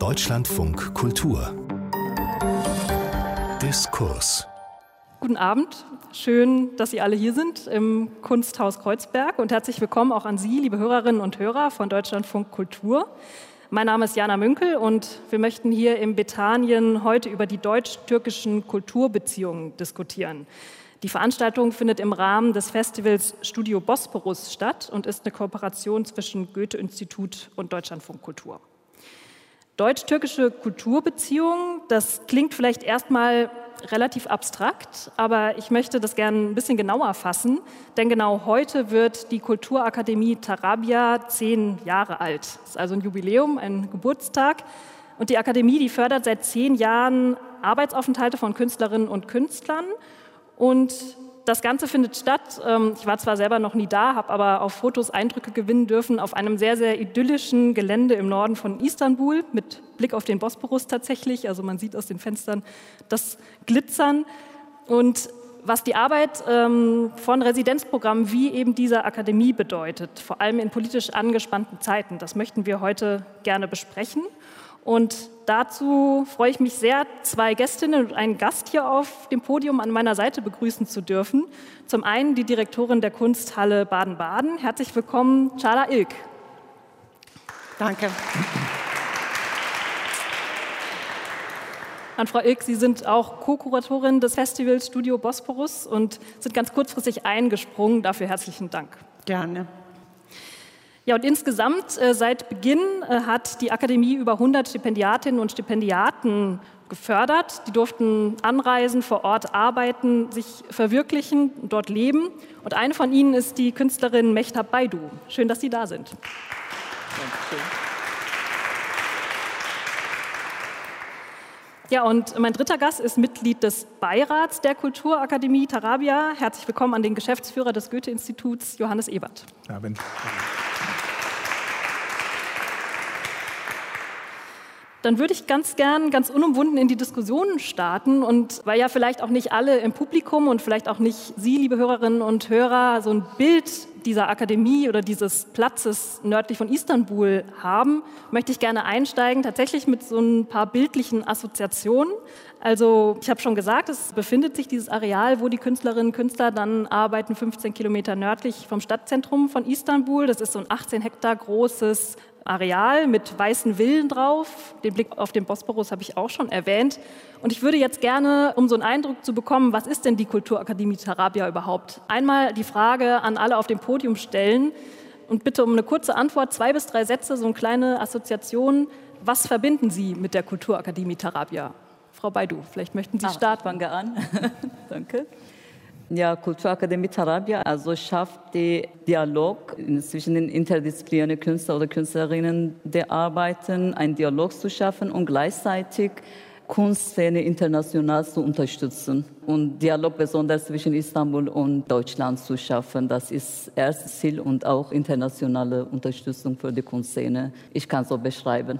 Deutschlandfunk Kultur Diskurs Guten Abend, schön, dass Sie alle hier sind im Kunsthaus Kreuzberg und herzlich willkommen auch an Sie, liebe Hörerinnen und Hörer von Deutschlandfunk Kultur. Mein Name ist Jana Münkel und wir möchten hier im Bethanien heute über die deutsch-türkischen Kulturbeziehungen diskutieren. Die Veranstaltung findet im Rahmen des Festivals Studio Bosporus statt und ist eine Kooperation zwischen Goethe-Institut und Deutschlandfunk Kultur. Deutsch-türkische Kulturbeziehungen, das klingt vielleicht erstmal relativ abstrakt, aber ich möchte das gerne ein bisschen genauer fassen, denn genau heute wird die Kulturakademie Tarabia zehn Jahre alt. Das ist also ein Jubiläum, ein Geburtstag. Und die Akademie, die fördert seit zehn Jahren Arbeitsaufenthalte von Künstlerinnen und Künstlern und das Ganze findet statt. Ähm, ich war zwar selber noch nie da, habe aber auf Fotos Eindrücke gewinnen dürfen auf einem sehr, sehr idyllischen Gelände im Norden von Istanbul mit Blick auf den Bosporus tatsächlich. Also man sieht aus den Fenstern das Glitzern. Und was die Arbeit ähm, von Residenzprogrammen wie eben dieser Akademie bedeutet, vor allem in politisch angespannten Zeiten, das möchten wir heute gerne besprechen. Und dazu freue ich mich sehr, zwei Gästinnen und einen Gast hier auf dem Podium an meiner Seite begrüßen zu dürfen. Zum einen die Direktorin der Kunsthalle Baden-Baden. Herzlich willkommen, Chala Ilk. Danke. An Frau Ilk, Sie sind auch Co-Kuratorin des Festivals Studio Bosporus und sind ganz kurzfristig eingesprungen. Dafür herzlichen Dank. Gerne. Ja, und insgesamt äh, seit Beginn äh, hat die Akademie über 100 Stipendiatinnen und Stipendiaten gefördert. Die durften anreisen, vor Ort arbeiten, sich verwirklichen, dort leben. Und eine von ihnen ist die Künstlerin Mechtab Baidu. Schön, dass Sie da sind. Dankeschön. Ja, und mein dritter Gast ist Mitglied des Beirats der Kulturakademie Tarabia. Herzlich willkommen an den Geschäftsführer des Goethe-Instituts, Johannes Ebert. Abend. Dann würde ich ganz gern, ganz unumwunden in die Diskussionen starten. Und weil ja vielleicht auch nicht alle im Publikum und vielleicht auch nicht Sie, liebe Hörerinnen und Hörer, so ein Bild dieser Akademie oder dieses Platzes nördlich von Istanbul haben, möchte ich gerne einsteigen, tatsächlich mit so ein paar bildlichen Assoziationen. Also ich habe schon gesagt, es befindet sich dieses Areal, wo die Künstlerinnen und Künstler dann arbeiten, 15 Kilometer nördlich vom Stadtzentrum von Istanbul. Das ist so ein 18 Hektar großes Areal mit weißen Villen drauf. Den Blick auf den Bosporus habe ich auch schon erwähnt. Und ich würde jetzt gerne, um so einen Eindruck zu bekommen, was ist denn die Kulturakademie Tarabia überhaupt, einmal die Frage an alle auf dem Podium stellen und bitte um eine kurze Antwort, zwei bis drei Sätze, so eine kleine Assoziation. Was verbinden Sie mit der Kulturakademie Tarabia? Frau Baidu, vielleicht möchten Sie ah, starten. Ich fange an. Danke. Ja, Kulturakademie Tarabia also schafft den Dialog zwischen den interdisziplinären Künstlern oder Künstlerinnen, die arbeiten, einen Dialog zu schaffen und gleichzeitig Kunstszene international zu unterstützen und Dialog besonders zwischen Istanbul und Deutschland zu schaffen. Das ist erstes Ziel und auch internationale Unterstützung für die Kunstszene. Ich kann so beschreiben.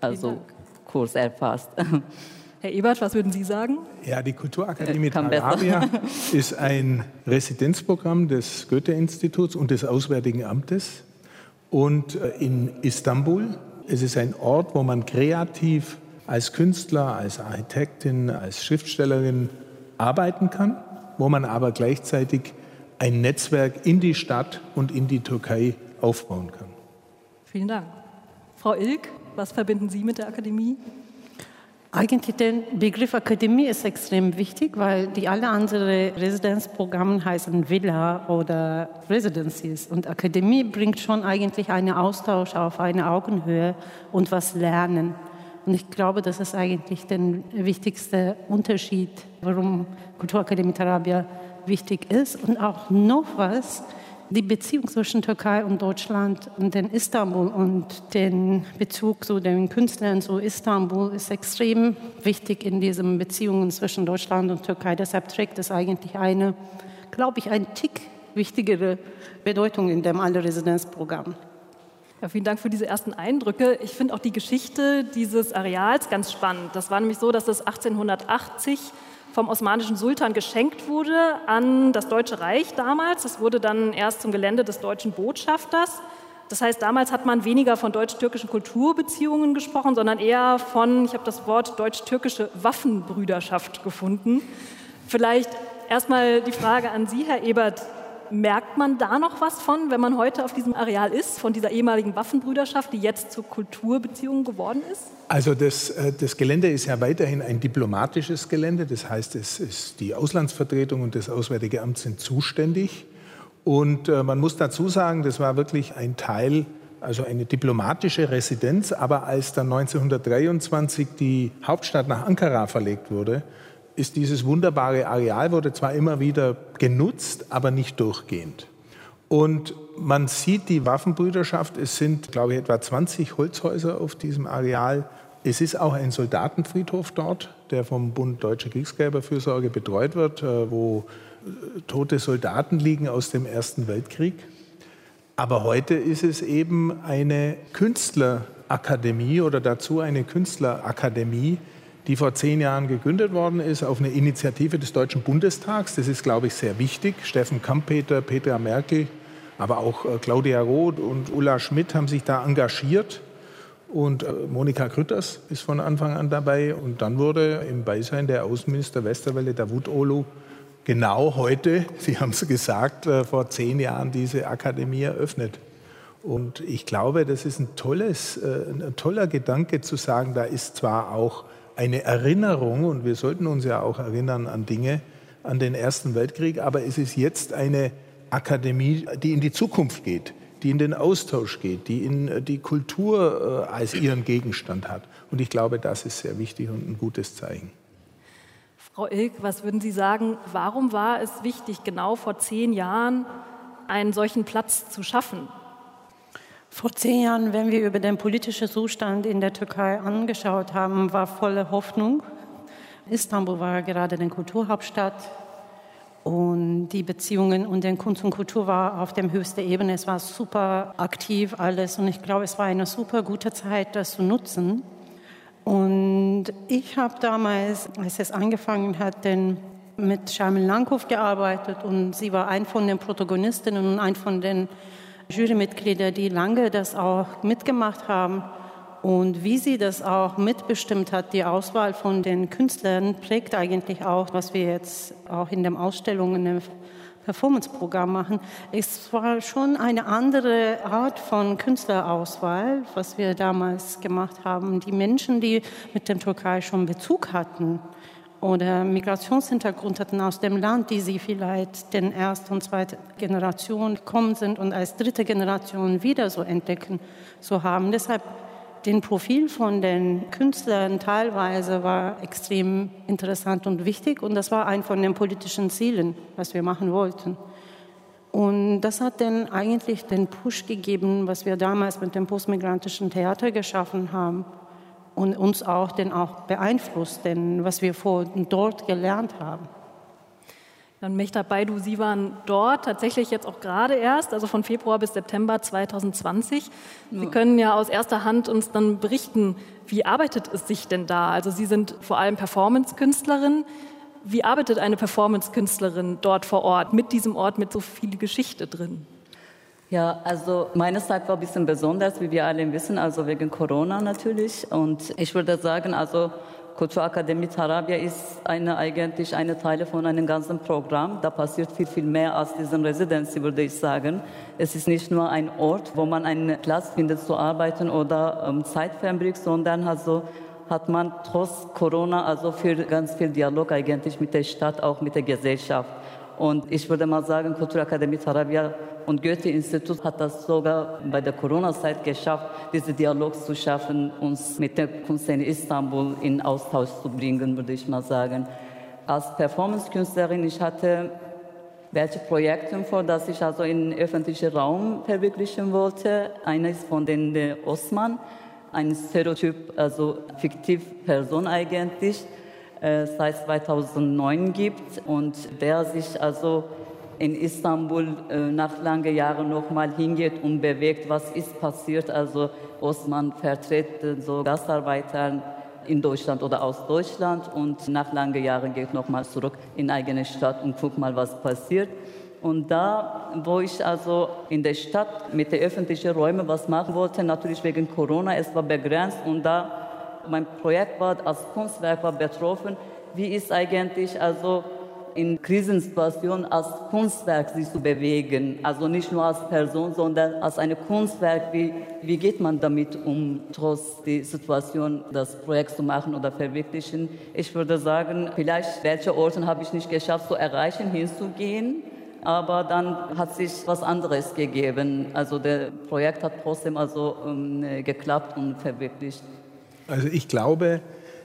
Also kurz erfasst. Herr Ebert, was würden Sie sagen? Ja, die Kulturakademie Tarabia ist ein Residenzprogramm des Goethe-Instituts und des Auswärtigen Amtes und äh, in Istanbul. Es ist ein Ort, wo man kreativ als Künstler, als Architektin, als Schriftstellerin arbeiten kann, wo man aber gleichzeitig ein Netzwerk in die Stadt und in die Türkei aufbauen kann. Vielen Dank. Frau Ilk, was verbinden Sie mit der Akademie? Eigentlich der Begriff Akademie ist extrem wichtig, weil die alle anderen Residenzprogramme heißen Villa oder Residencies. Und Akademie bringt schon eigentlich einen Austausch auf eine Augenhöhe und was lernen. Und ich glaube, das ist eigentlich der wichtigste Unterschied, warum Kulturakademie Tarabia wichtig ist. Und auch noch was, die Beziehung zwischen Türkei und Deutschland und den Istanbul und den Bezug zu den Künstlern zu Istanbul ist extrem wichtig in diesen Beziehungen zwischen Deutschland und Türkei. Deshalb trägt es eigentlich eine, glaube ich, ein Tick wichtigere Bedeutung in dem Alle-Residenzprogramm. Ja, vielen Dank für diese ersten Eindrücke. Ich finde auch die Geschichte dieses Areals ganz spannend. Das war nämlich so, dass es 1880 vom osmanischen Sultan geschenkt wurde an das Deutsche Reich damals. Das wurde dann erst zum Gelände des deutschen Botschafters. Das heißt, damals hat man weniger von deutsch-türkischen Kulturbeziehungen gesprochen, sondern eher von, ich habe das Wort deutsch-türkische Waffenbrüderschaft gefunden. Vielleicht erstmal die Frage an Sie, Herr Ebert. Merkt man da noch was von, wenn man heute auf diesem Areal ist, von dieser ehemaligen Waffenbrüderschaft, die jetzt zur Kulturbeziehung geworden ist? Also das, äh, das Gelände ist ja weiterhin ein diplomatisches Gelände. Das heißt, es ist die Auslandsvertretung und das Auswärtige Amt sind zuständig. Und äh, man muss dazu sagen, das war wirklich ein Teil, also eine diplomatische Residenz. Aber als dann 1923 die Hauptstadt nach Ankara verlegt wurde, ist dieses wunderbare Areal, wurde zwar immer wieder genutzt, aber nicht durchgehend. Und man sieht die Waffenbrüderschaft, es sind, glaube ich, etwa 20 Holzhäuser auf diesem Areal. Es ist auch ein Soldatenfriedhof dort, der vom Bund Deutsche Kriegsgräberfürsorge betreut wird, äh, wo äh, tote Soldaten liegen aus dem Ersten Weltkrieg. Aber heute ist es eben eine Künstlerakademie oder dazu eine Künstlerakademie, die vor zehn Jahren gegründet worden ist auf eine Initiative des Deutschen Bundestags. Das ist, glaube ich, sehr wichtig. Steffen Kampeter, Petra Merkel, aber auch äh, Claudia Roth und Ulla Schmidt haben sich da engagiert. Und äh, Monika Grütters ist von Anfang an dabei. Und dann wurde im Beisein der Außenminister Westerwelle, Davut Olu, genau heute, Sie haben es gesagt, äh, vor zehn Jahren diese Akademie eröffnet. Und ich glaube, das ist ein, tolles, ein toller Gedanke zu sagen, da ist zwar auch eine Erinnerung, und wir sollten uns ja auch erinnern an Dinge, an den Ersten Weltkrieg, aber es ist jetzt eine Akademie, die in die Zukunft geht, die in den Austausch geht, die in äh, die Kultur äh, als ihren Gegenstand hat. Und ich glaube, das ist sehr wichtig und ein gutes Zeichen. Frau Ilk, was würden Sie sagen, warum war es wichtig, genau vor zehn Jahren einen solchen Platz zu schaffen? Vor zehn Jahren, wenn wir über den politischen Zustand in der Türkei angeschaut haben, war volle Hoffnung. Istanbul war gerade die Kulturhauptstadt und die Beziehungen und den Kunst und Kultur war auf der höchsten Ebene. Es war super aktiv alles und ich glaube, es war eine super gute Zeit, das zu nutzen. Und ich habe damals, als es angefangen hat, den mit Sharmin Langhoff gearbeitet und sie war ein von den Protagonistinnen und ein von den Jurymitglieder, die lange das auch mitgemacht haben und wie sie das auch mitbestimmt hat, die Auswahl von den Künstlern prägt eigentlich auch, was wir jetzt auch in den Ausstellungen im Performance-Programm machen. Es war schon eine andere Art von Künstlerauswahl, was wir damals gemacht haben. Die Menschen, die mit der Türkei schon Bezug hatten, oder Migrationshintergrund hatten aus dem Land, die sie vielleicht den ersten und zweiten Generation gekommen sind und als dritte Generation wieder so entdecken, so haben. Deshalb den Profil von den Künstlern teilweise war extrem interessant und wichtig und das war ein von den politischen Zielen, was wir machen wollten. Und das hat dann eigentlich den Push gegeben, was wir damals mit dem postmigrantischen Theater geschaffen haben und uns auch denn auch beeinflusst, denn was wir von dort gelernt haben. Dann Mechta Baidu, Sie waren dort tatsächlich jetzt auch gerade erst, also von Februar bis September 2020. Sie können ja aus erster Hand uns dann berichten, wie arbeitet es sich denn da? Also Sie sind vor allem Performance-Künstlerin. Wie arbeitet eine Performance-Künstlerin dort vor Ort, mit diesem Ort, mit so viel Geschichte drin? Ja, also meine Zeit war ein bisschen besonders, wie wir alle wissen, also wegen Corona natürlich. Und ich würde sagen, also Kulturakademie Tarabya ist eine, eigentlich eine Teil von einem ganzen Programm. Da passiert viel, viel mehr als diesen Residency, würde ich sagen. Es ist nicht nur ein Ort, wo man einen Platz findet zu arbeiten oder ähm, Zeit verbringt, sondern also hat man trotz Corona also für ganz viel Dialog eigentlich mit der Stadt, auch mit der Gesellschaft. Und ich würde mal sagen, Kulturakademie Tarabya und Goethe-Institut hat das sogar bei der Corona-Zeit geschafft, diesen Dialog zu schaffen, uns mit der Kunst in Istanbul in Austausch zu bringen, würde ich mal sagen. Als Performance-Künstlerin, ich hatte welche Projekte vor, dass ich also in öffentlichen Raum verwirklichen wollte. Einer ist von den Osman, ein Stereotyp, also fiktiv Person eigentlich äh, seit 2009 gibt und der sich also in Istanbul äh, nach langen Jahren nochmal hingeht und bewegt, was ist passiert. Also Osman vertritt so Gastarbeiter in Deutschland oder aus Deutschland und nach langen Jahren geht nochmal zurück in eigene Stadt und guckt mal, was passiert. Und da, wo ich also in der Stadt mit den öffentlichen Räumen was machen wollte, natürlich wegen Corona, es war begrenzt und da mein Projekt war als Kunstwerk war betroffen. Wie ist eigentlich also in Krisensituationen als Kunstwerk sich zu bewegen. Also nicht nur als Person, sondern als ein Kunstwerk. Wie, wie geht man damit um, trotz der Situation das Projekt zu machen oder verwirklichen? Ich würde sagen, vielleicht welche Orte habe ich nicht geschafft zu erreichen, hinzugehen. Aber dann hat sich was anderes gegeben. Also das Projekt hat trotzdem also ähm, geklappt und verwirklicht. Also ich glaube,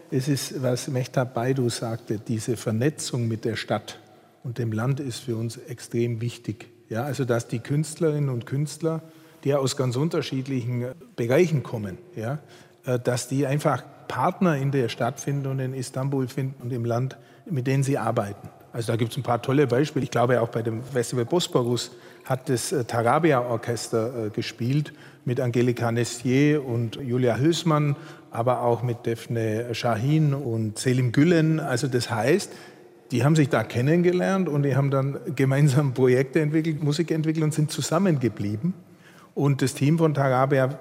es ist, was Mehtab Baidu sagte, diese Vernetzung mit der Stadt und dem Land ist für uns extrem wichtig. Ja, also dass die Künstlerinnen und Künstler, die aus ganz unterschiedlichen Bereichen kommen, ja, äh, dass die einfach Partner in der Stadt finden und in Istanbul finden und im Land, mit denen sie arbeiten. Also da gibt es ein paar tolle Beispiele. Ich glaube auch bei dem Festival Bosporus hat das äh, Tarabia-Orchester äh, gespielt mit Angelika Nestier und Julia Hülsmann aber auch mit Defne Shahin und Selim Gülen. Also das heißt, die haben sich da kennengelernt und die haben dann gemeinsam Projekte entwickelt, Musik entwickelt und sind zusammengeblieben. Und das Team von Tarabia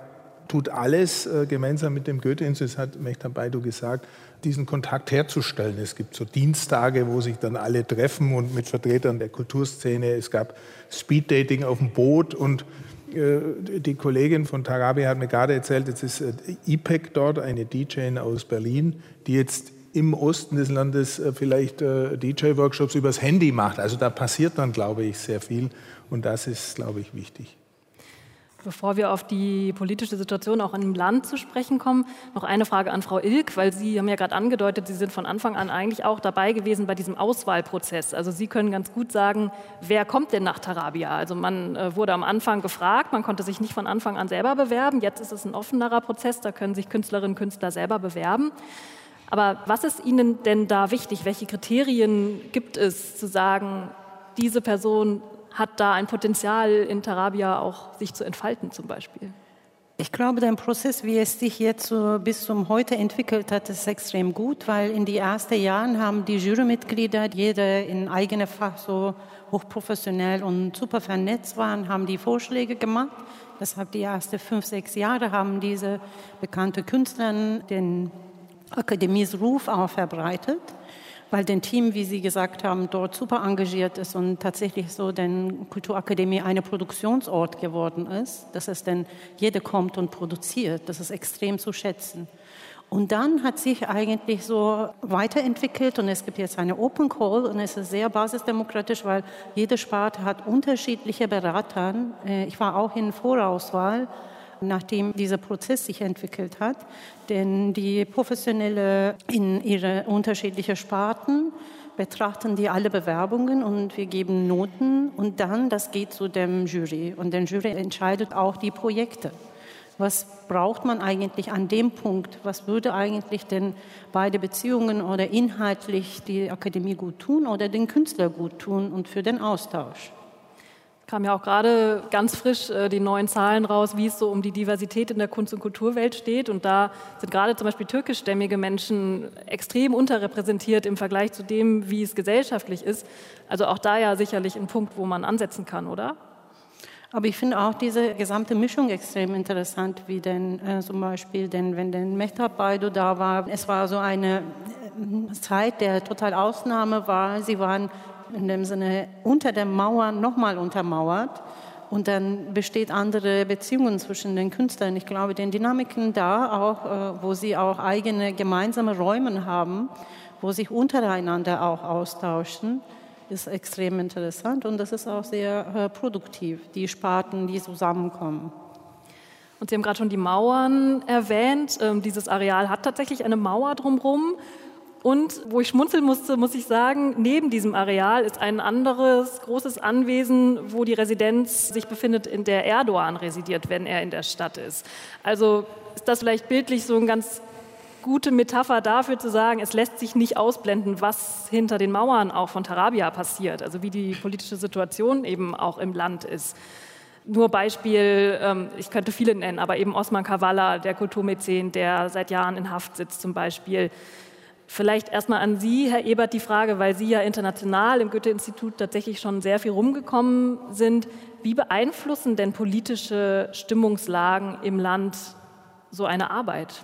tut alles äh, gemeinsam mit dem Goethe-Institut, hat Mechtan Baidu gesagt, diesen Kontakt herzustellen. Es gibt so Dienstage, wo sich dann alle treffen und mit Vertretern der Kulturszene. Es gab Speeddating auf dem Boot und die Kollegin von Tarabi hat mir gerade erzählt, jetzt ist IPEC äh, dort, eine DJ aus Berlin, die jetzt im Osten des Landes äh, vielleicht DJ-Workshops übers Handy macht. Also da passiert dann, glaube ich, sehr viel und das ist, glaube ich, wichtig. Bevor wir auf die politische Situation auch im Land zu sprechen kommen, noch eine Frage an Frau Ilk, weil Sie haben ja gerade angedeutet, Sie sind von Anfang an eigentlich auch dabei gewesen bei diesem Auswahlprozess. Also Sie können ganz gut sagen, wer kommt denn nach Tarabia? Also man äh, wurde am Anfang gefragt, man konnte sich nicht von Anfang an selber bewerben. Jetzt ist es ein offenerer Prozess, da können sich Künstlerinnen und Künstler selber bewerben. Aber was ist Ihnen denn da wichtig? Welche Kriterien gibt es, zu sagen, diese Person hat da ein Potenzial in Tarabia auch sich zu entfalten zum Beispiel? Ich glaube, der Prozess, wie es sich jetzt so bis zum heute entwickelt hat, ist extrem gut, weil in den ersten Jahren haben die Jurymitglieder, jeder in eigenem Fach so hochprofessionell und super vernetzt waren, haben die Vorschläge gemacht. Deshalb die ersten fünf, sechs Jahre haben diese bekannten Künstler den Akademiesruf auch verbreitet weil dein Team, wie Sie gesagt haben, dort super engagiert ist und tatsächlich so den Kulturakademie eine Produktionsort geworden ist, dass es denn jeder kommt und produziert. Das ist extrem zu schätzen. Und dann hat sich eigentlich so weiterentwickelt und es gibt jetzt eine Open Call und es ist sehr basisdemokratisch, weil jede Sparte hat unterschiedliche Berater. Äh, ich war auch in Vorauswahl nachdem dieser Prozess sich entwickelt hat. Denn die Professionelle in ihre unterschiedlichen Sparten betrachten die alle Bewerbungen und wir geben Noten und dann, das geht zu dem Jury und der Jury entscheidet auch die Projekte. Was braucht man eigentlich an dem Punkt? Was würde eigentlich denn beide Beziehungen oder inhaltlich die Akademie gut tun oder den Künstler gut tun und für den Austausch? Kam ja auch gerade ganz frisch äh, die neuen Zahlen raus, wie es so um die Diversität in der Kunst- und Kulturwelt steht. Und da sind gerade zum Beispiel türkischstämmige Menschen extrem unterrepräsentiert im Vergleich zu dem, wie es gesellschaftlich ist. Also auch da ja sicherlich ein Punkt, wo man ansetzen kann, oder? Aber ich finde auch diese gesamte Mischung extrem interessant, wie denn äh, zum Beispiel, denn wenn der Mehtab Baidu da war, es war so eine äh, Zeit der total Ausnahme war. Sie waren in dem Sinne unter der Mauer nochmal untermauert. Und dann besteht andere Beziehungen zwischen den Künstlern. Ich glaube, den Dynamiken da auch, äh, wo sie auch eigene gemeinsame Räume haben, wo sich untereinander auch austauschen, ist extrem interessant und das ist auch sehr äh, produktiv, die Sparten, die zusammenkommen. Und Sie haben gerade schon die Mauern erwähnt. Ähm, dieses Areal hat tatsächlich eine Mauer drumherum. Und wo ich schmunzeln musste, muss ich sagen, neben diesem Areal ist ein anderes großes Anwesen, wo die Residenz sich befindet, in der Erdogan residiert, wenn er in der Stadt ist. Also ist das vielleicht bildlich so eine ganz gute Metapher dafür zu sagen, es lässt sich nicht ausblenden, was hinter den Mauern auch von Tarabia passiert, also wie die politische Situation eben auch im Land ist. Nur Beispiel, ähm, ich könnte viele nennen, aber eben Osman Kavala, der Kulturmäzen, der seit Jahren in Haft sitzt zum Beispiel Vielleicht erstmal an Sie, Herr Ebert, die Frage, weil Sie ja international im Goethe-Institut tatsächlich schon sehr viel rumgekommen sind. Wie beeinflussen denn politische Stimmungslagen im Land so eine Arbeit?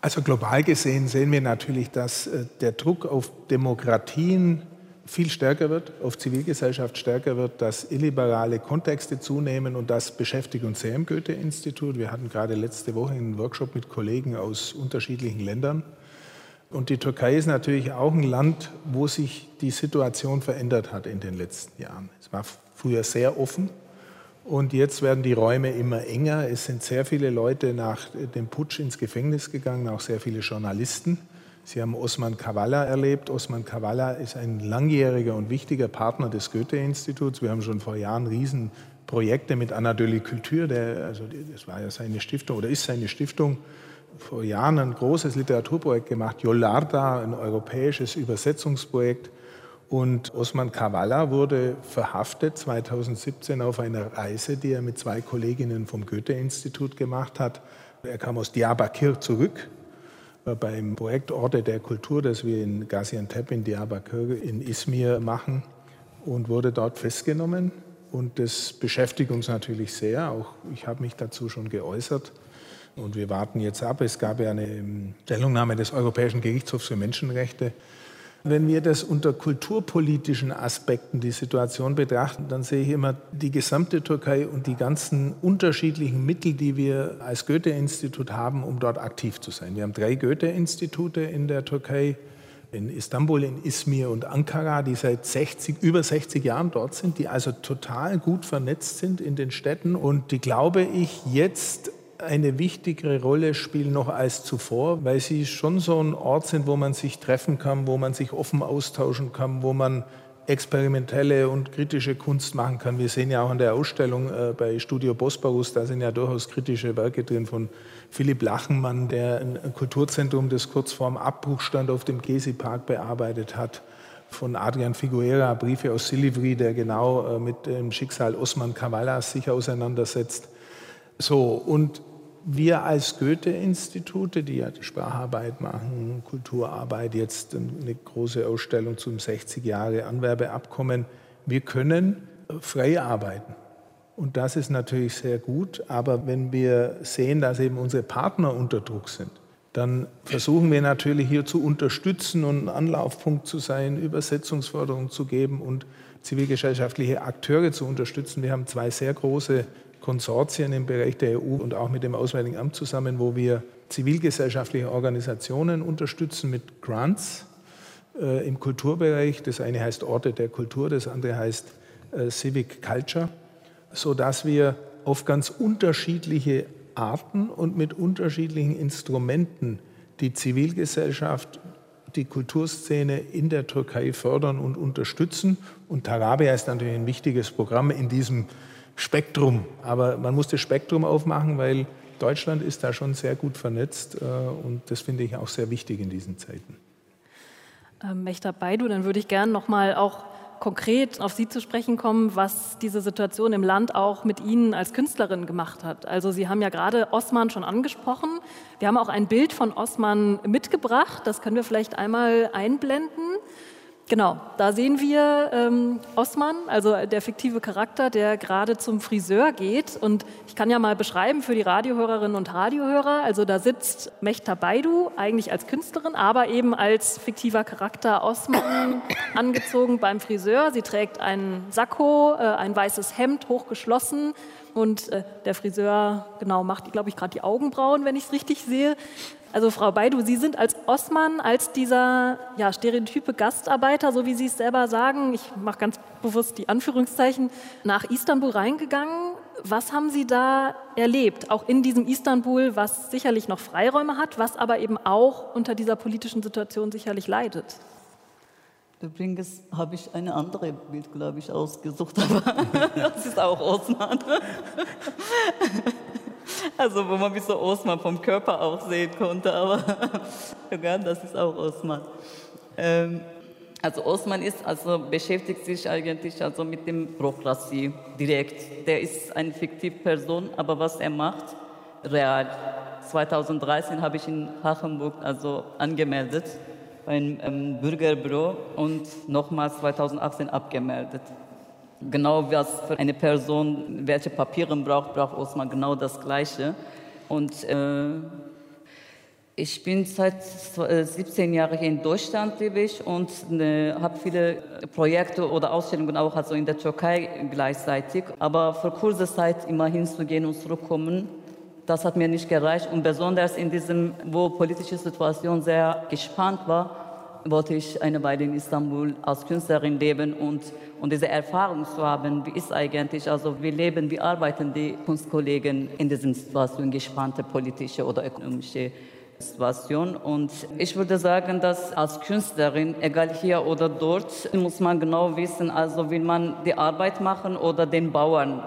Also global gesehen sehen wir natürlich, dass äh, der Druck auf Demokratien viel stärker wird, auf Zivilgesellschaft stärker wird, dass illiberale Kontexte zunehmen und das beschäftigt uns sehr im Goethe-Institut. Wir hatten gerade letzte Woche einen Workshop mit Kollegen aus unterschiedlichen Ländern und die Türkei ist natürlich auch ein Land, wo sich die Situation verändert hat in den letzten Jahren. Es war früher sehr offen und jetzt werden die Räume immer enger. Es sind sehr viele Leute nach dem Putsch ins Gefängnis gegangen, auch sehr viele Journalisten. Sie haben Osman Kavala erlebt. Osman Kavala ist ein langjähriger und wichtiger Partner des Goethe-Instituts. Wir haben schon vor Jahren Riesenprojekte mit Anadoli Kultur, der, also das war ja seine Stiftung oder ist seine Stiftung, vor Jahren ein großes Literaturprojekt gemacht, Yollarda, ein europäisches Übersetzungsprojekt. Und Osman Kavala wurde verhaftet 2017 auf einer Reise, die er mit zwei Kolleginnen vom Goethe-Institut gemacht hat. Er kam aus Diyarbakir zurück beim Projekt Orte der Kultur, das wir in Gaziantep, in Diyarbakir, in Izmir machen und wurde dort festgenommen. Und das beschäftigt uns natürlich sehr. Auch ich habe mich dazu schon geäußert. Und wir warten jetzt ab. Es gab ja eine ähm, Stellungnahme des Europäischen Gerichtshofs für Menschenrechte. Wenn wir das unter kulturpolitischen Aspekten die Situation betrachten, dann sehe ich immer die gesamte Türkei und die ganzen unterschiedlichen Mittel, die wir als Goethe-Institut haben, um dort aktiv zu sein. Wir haben drei Goethe-Institute in der Türkei, in Istanbul, in Izmir und Ankara, die seit 60, über 60 Jahren dort sind, die also total gut vernetzt sind in den Städten und die, glaube ich, jetzt eine wichtigere Rolle spielen noch als zuvor, weil sie schon so ein Ort sind, wo man sich treffen kann, wo man sich offen austauschen kann, wo man experimentelle und kritische Kunst machen kann. Wir sehen ja auch in der Ausstellung äh, bei Studio Bosporus, da sind ja durchaus kritische Werke drin von Philipp Lachenmann, der ein Kulturzentrum, das kurz vorm Abbruch stand, auf dem Gezi-Park bearbeitet hat von Adrian Figuera, Briefe aus Silivri, der genau äh, mit dem Schicksal Osman Kavalas sich auseinandersetzt. So, und wir als Goethe-Institute, die ja die Spracharbeit machen, Kulturarbeit, jetzt eine große Ausstellung zum 60 Jahre Anwerbeabkommen, wir können frei arbeiten. Und das ist natürlich sehr gut. Aber wenn wir sehen, dass eben unsere Partner unter Druck sind, dann versuchen wir natürlich hier zu unterstützen und ein Anlaufpunkt zu sein, Übersetzungsförderung zu geben und zivilgesellschaftliche Akteure zu unterstützen. Wir haben zwei sehr große Konsortien im Bereich der EU und auch mit dem Auswärtigen Amt zusammen, wo wir zivilgesellschaftliche Organisationen unterstützen mit Grants äh, im Kulturbereich. Das eine heißt Orte der Kultur, das andere heißt äh, Civic Culture, sodass wir auf ganz unterschiedliche Arten und mit unterschiedlichen Instrumenten die Zivilgesellschaft, die Kulturszene in der Türkei fördern und unterstützen. Und Tarabia ist natürlich ein wichtiges Programm in diesem Spektrum. Aber man muss das Spektrum aufmachen, weil Deutschland ist da schon sehr gut vernetzt äh, und das finde ich auch sehr wichtig in diesen Zeiten. Ähm, Mechtab Baidu, dann würde ich gerne noch mal auch konkret auf Sie zu sprechen kommen, was diese Situation im Land auch mit Ihnen als Künstlerin gemacht hat. Also Sie haben ja gerade Osman schon angesprochen. Wir haben auch ein Bild von Osman mitgebracht. Das können wir vielleicht einmal einblenden. Genau, da sehen wir ähm, Osman, also der fiktive Charakter, der gerade zum Friseur geht. Und ich kann ja mal beschreiben für die Radiohörerinnen und Radiohörer. Also da sitzt Mechta Baidu, eigentlich als Künstlerin, aber eben als fiktiver Charakter Osman angezogen beim Friseur. Sie trägt einen Sakko, äh, ein weißes Hemd, hochgeschlossen. Und äh, der Friseur, genau, macht, glaube ich, gerade die Augenbrauen, wenn ich es richtig sehe. Also Frau Baidu, Sie sind als Osman, als dieser ja, stereotype Gastarbeiter, so wie Sie es selber sagen, ich mache ganz bewusst die Anführungszeichen, nach Istanbul reingegangen. Was haben Sie da erlebt, auch in diesem Istanbul, was sicherlich noch Freiräume hat, was aber eben auch unter dieser politischen Situation sicherlich leidet? Übrigens habe ich eine andere Bild, glaube ich, ausgesucht, aber das ist auch Osman. Also wo man mich so Osman vom Körper auch sehen konnte, aber das ist auch Osman. Ähm, also Osman ist also beschäftigt sich eigentlich also mit dem Prokratie direkt. Der ist eine fiktive Person, aber was er macht, real. 2013 habe ich in Hachenburg also angemeldet beim ähm, Bürgerbüro und nochmals 2018 abgemeldet. Genau was für eine Person, welche Papiere braucht, braucht Osman genau das Gleiche. Und äh, ich bin seit 17 äh, Jahren hier in Deutschland lebe ich und äh, habe viele Projekte oder Ausstellungen auch also in der Türkei gleichzeitig. Aber für kurze Zeit immer hinzugehen und zurückkommen, das hat mir nicht gereicht. Und besonders in diesem, wo politische Situation sehr gespannt war, wollte ich eine Weile in Istanbul als Künstlerin leben und, und diese Erfahrung zu haben, wie ist eigentlich, also wie leben, wie arbeiten die Kunstkollegen in diesen Situationen, gespannte politische oder ökonomische Situation. Und ich würde sagen, dass als Künstlerin, egal hier oder dort, muss man genau wissen, also will man die Arbeit machen oder den Bauern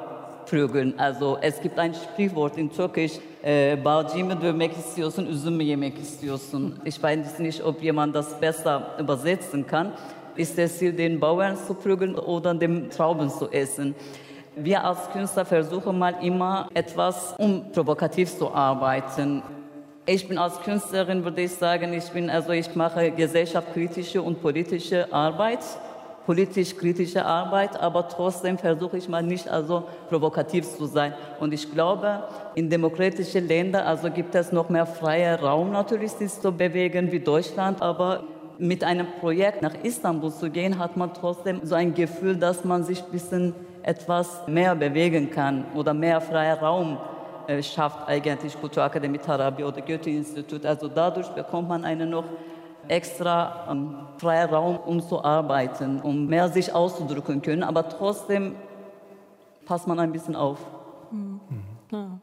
prügeln. Also es gibt ein Sprichwort in Türkisch, äh, Bağcıyı mı dövmek istiyorsun, üzüm mü yemek istiyorsun? Ich weiß nicht, ob jemand das besser übersetzen kann. Ist es Ziel, den Bauern zu prügeln oder den Trauben zu essen? Wir als Künstler versuchen mal immer etwas, um provokativ zu arbeiten. Ich bin als Künstlerin, würde ich sagen, ich bin, also ich mache gesellschaftskritische und politische Arbeit, politisch kritische Arbeit, aber trotzdem versuche ich mal nicht also provokativ zu sein. Und ich glaube, in demokratischen Ländern also gibt es noch mehr freien Raum natürlich, sich zu bewegen wie Deutschland, aber mit einem Projekt nach Istanbul zu gehen, hat man trotzdem so ein Gefühl, dass man sich ein bisschen etwas mehr bewegen kann oder mehr freier Raum äh, schafft eigentlich Kulturakademie Tarabi oder Goethe-Institut. Also dadurch bekommt man einen noch extra ähm, freien Raum, um zu arbeiten, um mehr sich auszudrücken können. Aber trotzdem passt man ein bisschen auf. Mhm. Ja.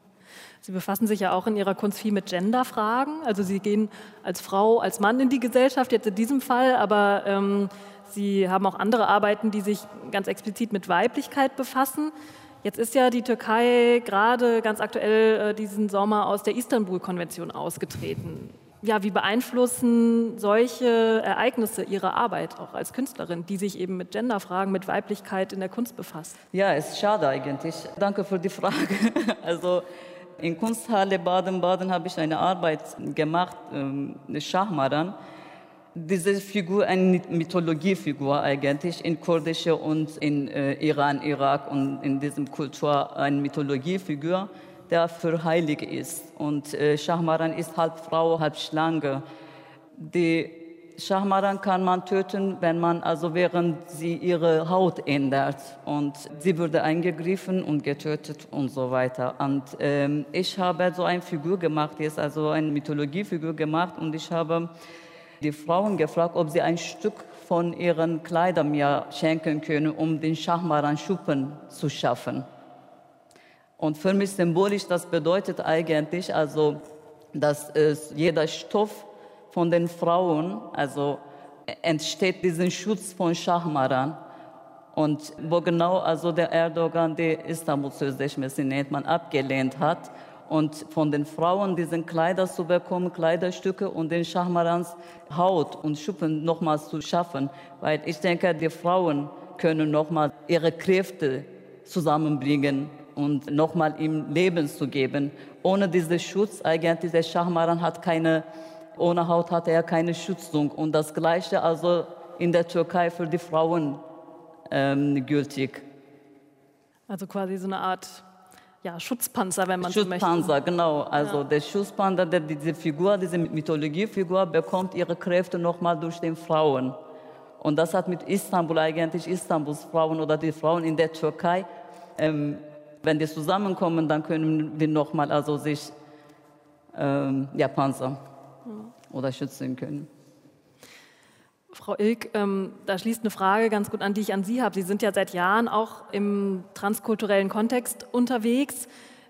Sie befassen sich ja auch in Ihrer Kunst viel mit Genderfragen. Also Sie gehen als Frau, als Mann in die Gesellschaft, jetzt in diesem Fall, aber ähm, Sie haben auch andere Arbeiten, die sich ganz explizit mit Weiblichkeit befassen. Jetzt ist ja die Türkei gerade ganz aktuell äh, diesen Sommer aus der Istanbul-Konvention ausgetreten. Ja, wie beeinflussen solche Ereignisse Ihre Arbeit auch als Künstlerin, die sich eben mit Genderfragen, mit Weiblichkeit in der Kunst befasst? Ja, ist schade eigentlich. Danke für die Frage. Also in Kunsthalle Baden-Baden habe ich eine Arbeit gemacht, ähm, Schachmaran diese Figur eine Mythologiefigur eigentlich in kurdische und in äh, Iran, Irak und in diesem Kultur eine Mythologiefigur, der für heilig ist. Und äh, Shahmaran ist halb Frau, halb Schlange. Die Shahmaran kann man töten, wenn man also während sie ihre Haut ändert und sie wurde eingegriffen und getötet und so weiter. Und ähm, ich habe so eine Figur gemacht, jetzt also eine Mythologiefigur gemacht und ich habe die Frauen gefragt, ob sie ein Stück von ihren Kleidern mir schenken können, um den Schachmaran Schuppen zu schaffen. Und für mich symbolisch, das bedeutet eigentlich, also, dass es jeder Stoff von den Frauen, also entsteht diesen Schutz von Schachmaran. Und wo genau also der Erdogan die Istanbul-Sözleşmesi nennt man abgelehnt hat, und von den Frauen diesen Kleider zu bekommen, Kleiderstücke und den Schachmarans Haut und Schuppen nochmals zu schaffen. Weil ich denke, die Frauen können nochmal ihre Kräfte zusammenbringen und nochmal ihm Leben zu geben. Ohne diesen Schutz, eigentlich der Schachmaran hat keine, ohne Haut hat er keine Schützung. Und das Gleiche also in der Türkei für die Frauen ähm, gültig. Also quasi so eine Art ja, Schutzpanzer, wenn man so möchte. Schutzpanzer, genau. Also ja. der Schutzpanzer, der, diese Figur, diese Mythologiefigur bekommt ihre Kräfte nochmal durch den Frauen. Und das hat mit Istanbul eigentlich, Istanbuls Frauen oder die Frauen in der Türkei, ähm, wenn die zusammenkommen, dann können wir nochmal also sich ähm, ja, Panzer oder schützen können. Frau Ilk, ähm, da schließt eine Frage ganz gut an, die ich an Sie habe. Sie sind ja seit Jahren auch im transkulturellen Kontext unterwegs.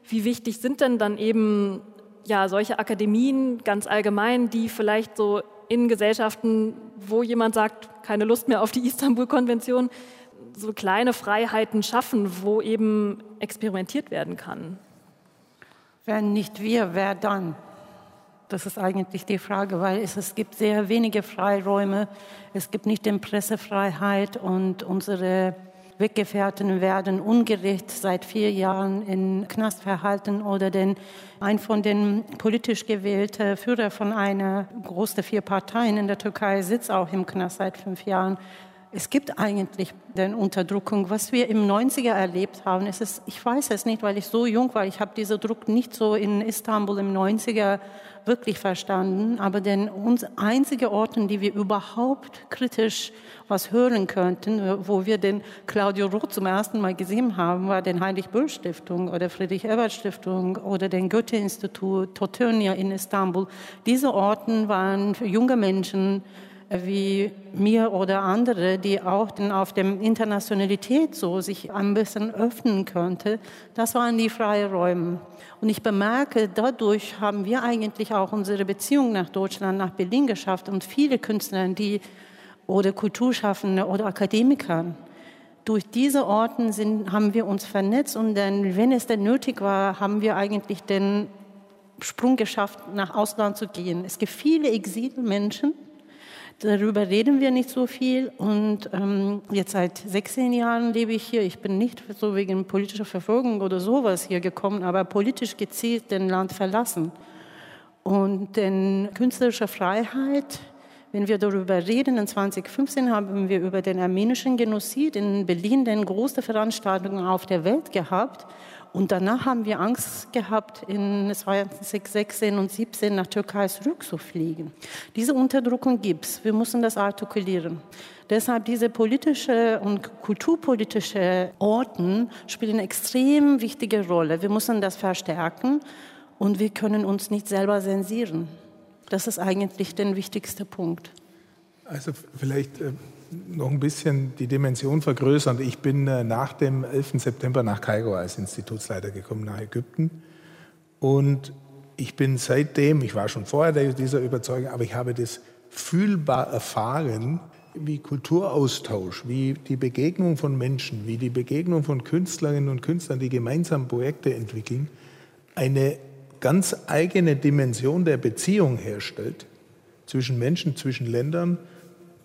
Wie wichtig sind denn dann eben ja, solche Akademien ganz allgemein, die vielleicht so in Gesellschaften, wo jemand sagt, keine Lust mehr auf die Istanbul-Konvention, so kleine Freiheiten schaffen, wo eben experimentiert werden kann? Wenn nicht wir, wer dann? Das ist eigentlich die Frage, weil es, es gibt sehr wenige Freiräume. Es gibt nicht die Pressefreiheit und unsere Weggefährten werden ungerecht seit vier Jahren in Knast verhalten oder den, ein von den politisch gewählten Führer von einer großen vier Parteien in der Türkei sitzt auch im Knast seit fünf Jahren. Es gibt eigentlich den Unterdrückung. Was wir im 90er erlebt haben, es, ich weiß es nicht, weil ich so jung war. Ich habe diesen Druck nicht so in Istanbul im 90er wirklich verstanden. Aber den uns einzige Orten, die wir überhaupt kritisch was hören könnten, wo wir den Claudio Roth zum ersten Mal gesehen haben, war den Heinrich-Böll-Stiftung oder Friedrich-Ebert-Stiftung oder den Goethe-Institut, Totönia in Istanbul. Diese Orten waren für junge Menschen wie mir oder andere, die auch auf dem Internationalität so sich ein bisschen öffnen könnte, das waren die freien Räume. Und ich bemerke, dadurch haben wir eigentlich auch unsere Beziehung nach Deutschland, nach Berlin geschafft und viele Künstler, die oder Kulturschaffende oder Akademiker. Durch diese Orten sind, haben wir uns vernetzt und dann, wenn es denn nötig war, haben wir eigentlich den Sprung geschafft, nach Ausland zu gehen. Es gibt viele Exilmenschen, darüber reden wir nicht so viel und ähm, jetzt seit 16 Jahren lebe ich hier. Ich bin nicht so wegen politischer Verfolgung oder sowas hier gekommen, aber politisch gezielt den Land verlassen. Und denn künstlerische Freiheit wenn wir darüber reden, in 2015 haben wir über den armenischen Genozid in Berlin den größte Veranstaltung auf der Welt gehabt. Und danach haben wir Angst gehabt, in 2016 und 2017 nach Türkei zurückzufliegen. Diese Unterdrückung gibt es. Wir müssen das artikulieren. Deshalb diese politische und kulturpolitische Orten spielen eine extrem wichtige Rolle. Wir müssen das verstärken und wir können uns nicht selber zensieren. Das ist eigentlich der wichtigste Punkt. Also vielleicht äh, noch ein bisschen die Dimension vergrößern. Ich bin äh, nach dem 11. September nach Kairo als Institutsleiter gekommen, nach Ägypten. Und ich bin seitdem, ich war schon vorher dieser Überzeugung, aber ich habe das fühlbar erfahren, wie Kulturaustausch, wie die Begegnung von Menschen, wie die Begegnung von Künstlerinnen und Künstlern, die gemeinsam Projekte entwickeln, eine ganz eigene Dimension der Beziehung herstellt zwischen Menschen, zwischen Ländern,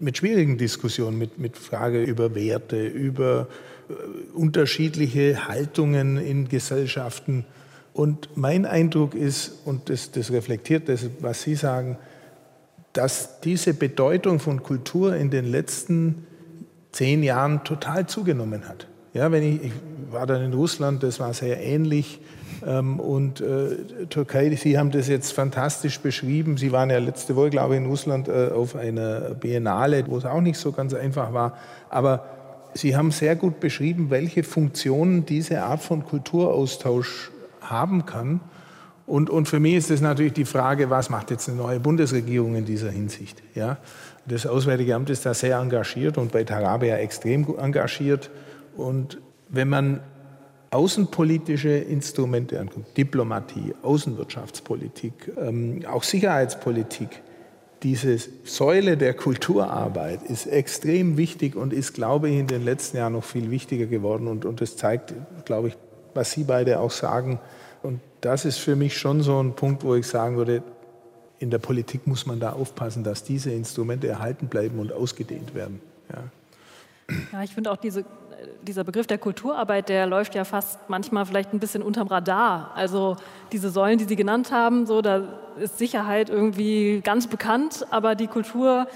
mit schwierigen Diskussionen, mit, mit Frage über Werte, über äh, unterschiedliche Haltungen in Gesellschaften. Und mein Eindruck ist, und das, das reflektiert das, was Sie sagen, dass diese Bedeutung von Kultur in den letzten zehn Jahren total zugenommen hat. Ja, wenn ich, ich war dann in Russland, das war sehr ähnlich. Ähm, und äh, Türkei, Sie haben das jetzt fantastisch beschrieben. Sie waren ja letzte Woche, glaube ich, in Russland äh, auf einer Biennale, wo es auch nicht so ganz einfach war. Aber Sie haben sehr gut beschrieben, welche Funktionen diese Art von Kulturaustausch haben kann. Und, und für mich ist es natürlich die Frage, was macht jetzt eine neue Bundesregierung in dieser Hinsicht? Ja? Das Auswärtige Amt ist da sehr engagiert und bei Tarabia extrem engagiert. Und wenn man außenpolitische Instrumente anguckt, Diplomatie, Außenwirtschaftspolitik, ähm, auch Sicherheitspolitik, diese Säule der Kulturarbeit ist extrem wichtig und ist, glaube ich, in den letzten Jahren noch viel wichtiger geworden. Und, und das zeigt, glaube ich, was Sie beide auch sagen. Und das ist für mich schon so ein Punkt, wo ich sagen würde, in der Politik muss man da aufpassen, dass diese Instrumente erhalten bleiben und ausgedehnt werden. Ja. Ja, ich finde auch diese dieser Begriff der Kulturarbeit, der läuft ja fast manchmal vielleicht ein bisschen unterm Radar. Also diese Säulen, die Sie genannt haben, so, da ist Sicherheit irgendwie ganz bekannt, aber die Kultur,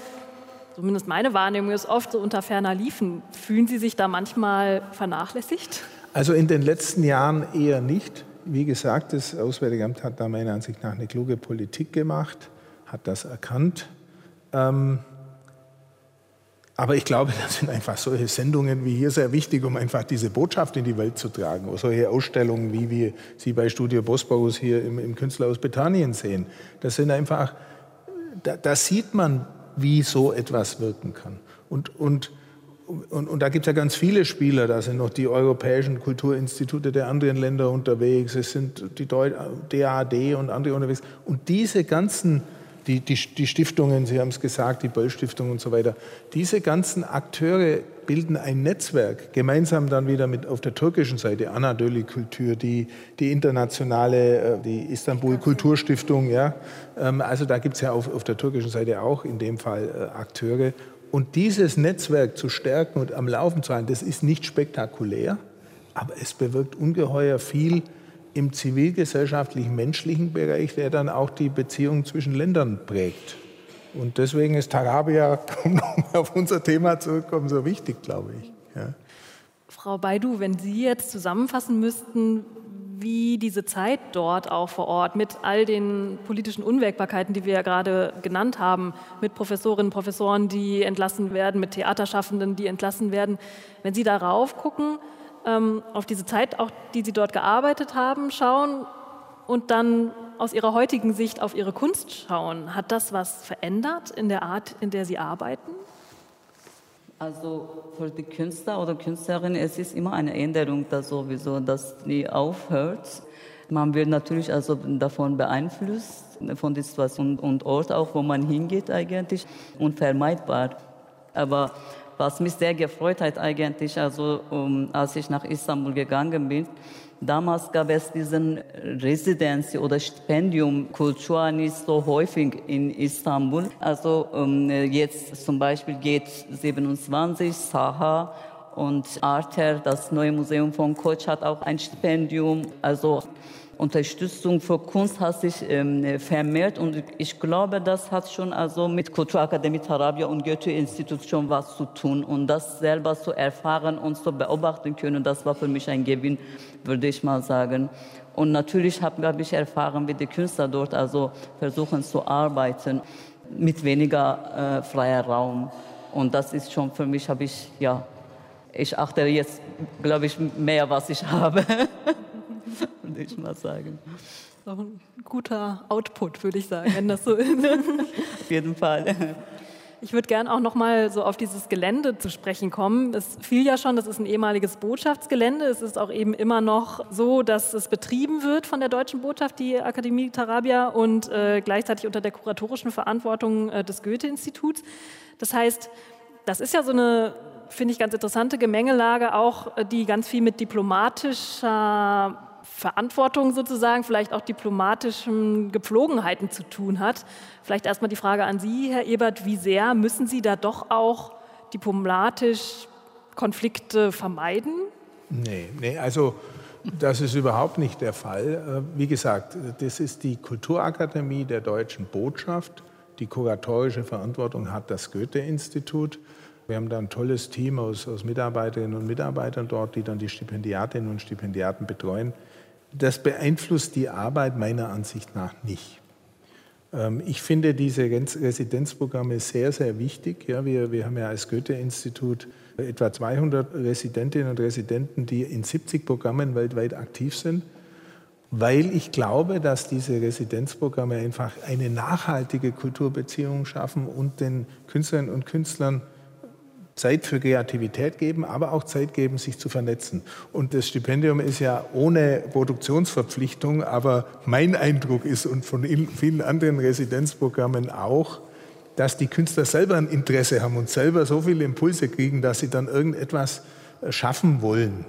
zumindest meine Wahrnehmung, ist oft so unter ferner Liefen. Fühlen Sie sich da manchmal vernachlässigt? Also in den letzten Jahren eher nicht. Wie gesagt, das Auswärtige Amt hat da meiner Ansicht nach eine kluge Politik gemacht, hat das erkannt. Ähm, aber ich glaube, da sind einfach solche Sendungen wie hier sehr wichtig, um einfach diese Botschaft in die Welt zu tragen. Oder solche Ausstellungen, wie wir sie bei Studio Bosporus hier im, im Künstlerhaus Bethanien sehen. Das sind einfach, da, da, sieht man, wie so etwas wirken kann. Und, und, und, und da gibt es ja ganz viele Spieler. Da sind noch die europäischen Kulturinstitute der anderen Länder unterwegs. Es sind die DAAD und andere unterwegs. Und diese ganzen die, die, die Stiftungen, Sie haben es gesagt, die Böll-Stiftung und so weiter, diese ganzen Akteure bilden ein Netzwerk, gemeinsam dann wieder mit auf der türkischen Seite, Anadolu Kultur, die, die internationale, äh, die Istanbul Kulturstiftung, ja. Ähm, also da gibt es ja auf, auf der türkischen Seite auch in dem Fall äh, Akteure. Und dieses Netzwerk zu stärken und am Laufen zu halten, das ist nicht spektakulär, aber es bewirkt ungeheuer viel im zivilgesellschaftlichen, menschlichen Bereich, der dann auch die Beziehungen zwischen Ländern prägt. Und deswegen ist Tarabia, um nochmal auf unser Thema zurückzukommen, so wichtig, glaube ich. Ja. Frau Baidu, wenn Sie jetzt zusammenfassen müssten, wie diese Zeit dort auch vor Ort mit all den politischen Unwägbarkeiten, die wir ja gerade genannt haben, mit Professorinnen und Professoren, die entlassen werden, mit Theaterschaffenden, die entlassen werden, wenn Sie darauf gucken, ähm, auf diese Zeit, auch die Sie dort gearbeitet haben, schauen und dann aus Ihrer heutigen Sicht auf Ihre Kunst schauen, hat das was verändert in der Art, in der Sie arbeiten? Also für die Künstler oder Künstlerin, es ist immer eine Änderung da sowieso, dass nie aufhört. Man wird natürlich also davon beeinflusst, von der Situation und Ort auch, wo man hingeht eigentlich, unvermeidbar. Aber was mich sehr gefreut hat eigentlich, also um, als ich nach Istanbul gegangen bin, Damals gab es diesen Residenz oder Stipendium Kultur nicht so häufig in Istanbul. Also ähm, jetzt zum Beispiel geht 27 Saha und Arter, das neue Museum von Koç, hat auch ein Stipendium. Also Unterstützung für Kunst hat sich ähm, vermehrt und ich glaube, das hat schon also mit Kulturakademie Tarabya und Goethe-Institut schon was zu tun und das selber zu erfahren und zu beobachten können, das war für mich ein Gewinn, würde ich mal sagen. Und natürlich habe ich erfahren, wie die Künstler dort also versuchen zu arbeiten mit weniger äh, freier Raum und das ist schon für mich, habe ich ja, ich achte jetzt, glaube ich, mehr, was ich habe. würde ich mal sagen. Auch ein guter Output, würde ich sagen, wenn das so ist. auf jeden Fall. Ich würde gerne auch noch mal so auf dieses Gelände zu sprechen kommen. Es fiel ja schon, das ist ein ehemaliges Botschaftsgelände. Es ist auch eben immer noch so, dass es betrieben wird von der deutschen Botschaft, die Akademie Tarabia, und äh, gleichzeitig unter der kuratorischen Verantwortung äh, des Goethe-Instituts. Das heißt, das ist ja so eine, finde ich, ganz interessante Gemengelage, auch äh, die ganz viel mit diplomatischer Verantwortung sozusagen, vielleicht auch diplomatischen Gepflogenheiten zu tun hat. Vielleicht erstmal die Frage an Sie, Herr Ebert, wie sehr müssen Sie da doch auch diplomatisch Konflikte vermeiden? Nee, nee, also das ist überhaupt nicht der Fall. Äh, wie gesagt, das ist die Kulturakademie der deutschen Botschaft. Die kuratorische Verantwortung hat das Goethe-Institut. Wir haben da ein tolles Team aus, aus Mitarbeiterinnen und Mitarbeitern dort, die dann die Stipendiatinnen und Stipendiaten betreuen. Das beeinflusst die Arbeit meiner Ansicht nach nicht. Ähm, ich finde diese Residenzprogramme sehr, sehr wichtig. Ja, wir, wir haben ja als Goethe-Institut etwa 200 Residentinnen und Residenten, die in 70 Programmen weltweit aktiv sind, weil ich glaube, dass diese Residenzprogramme einfach eine nachhaltige Kulturbeziehung schaffen und den Künstlerinnen und Künstlern Zeit für Kreativität geben, aber auch Zeit geben, sich zu vernetzen. Und das Stipendium ist ja ohne Produktionsverpflichtung, aber mein Eindruck ist und von vielen anderen Residenzprogrammen auch, dass die Künstler selber ein Interesse haben und selber so viele Impulse kriegen, dass sie dann irgendetwas äh, schaffen wollen.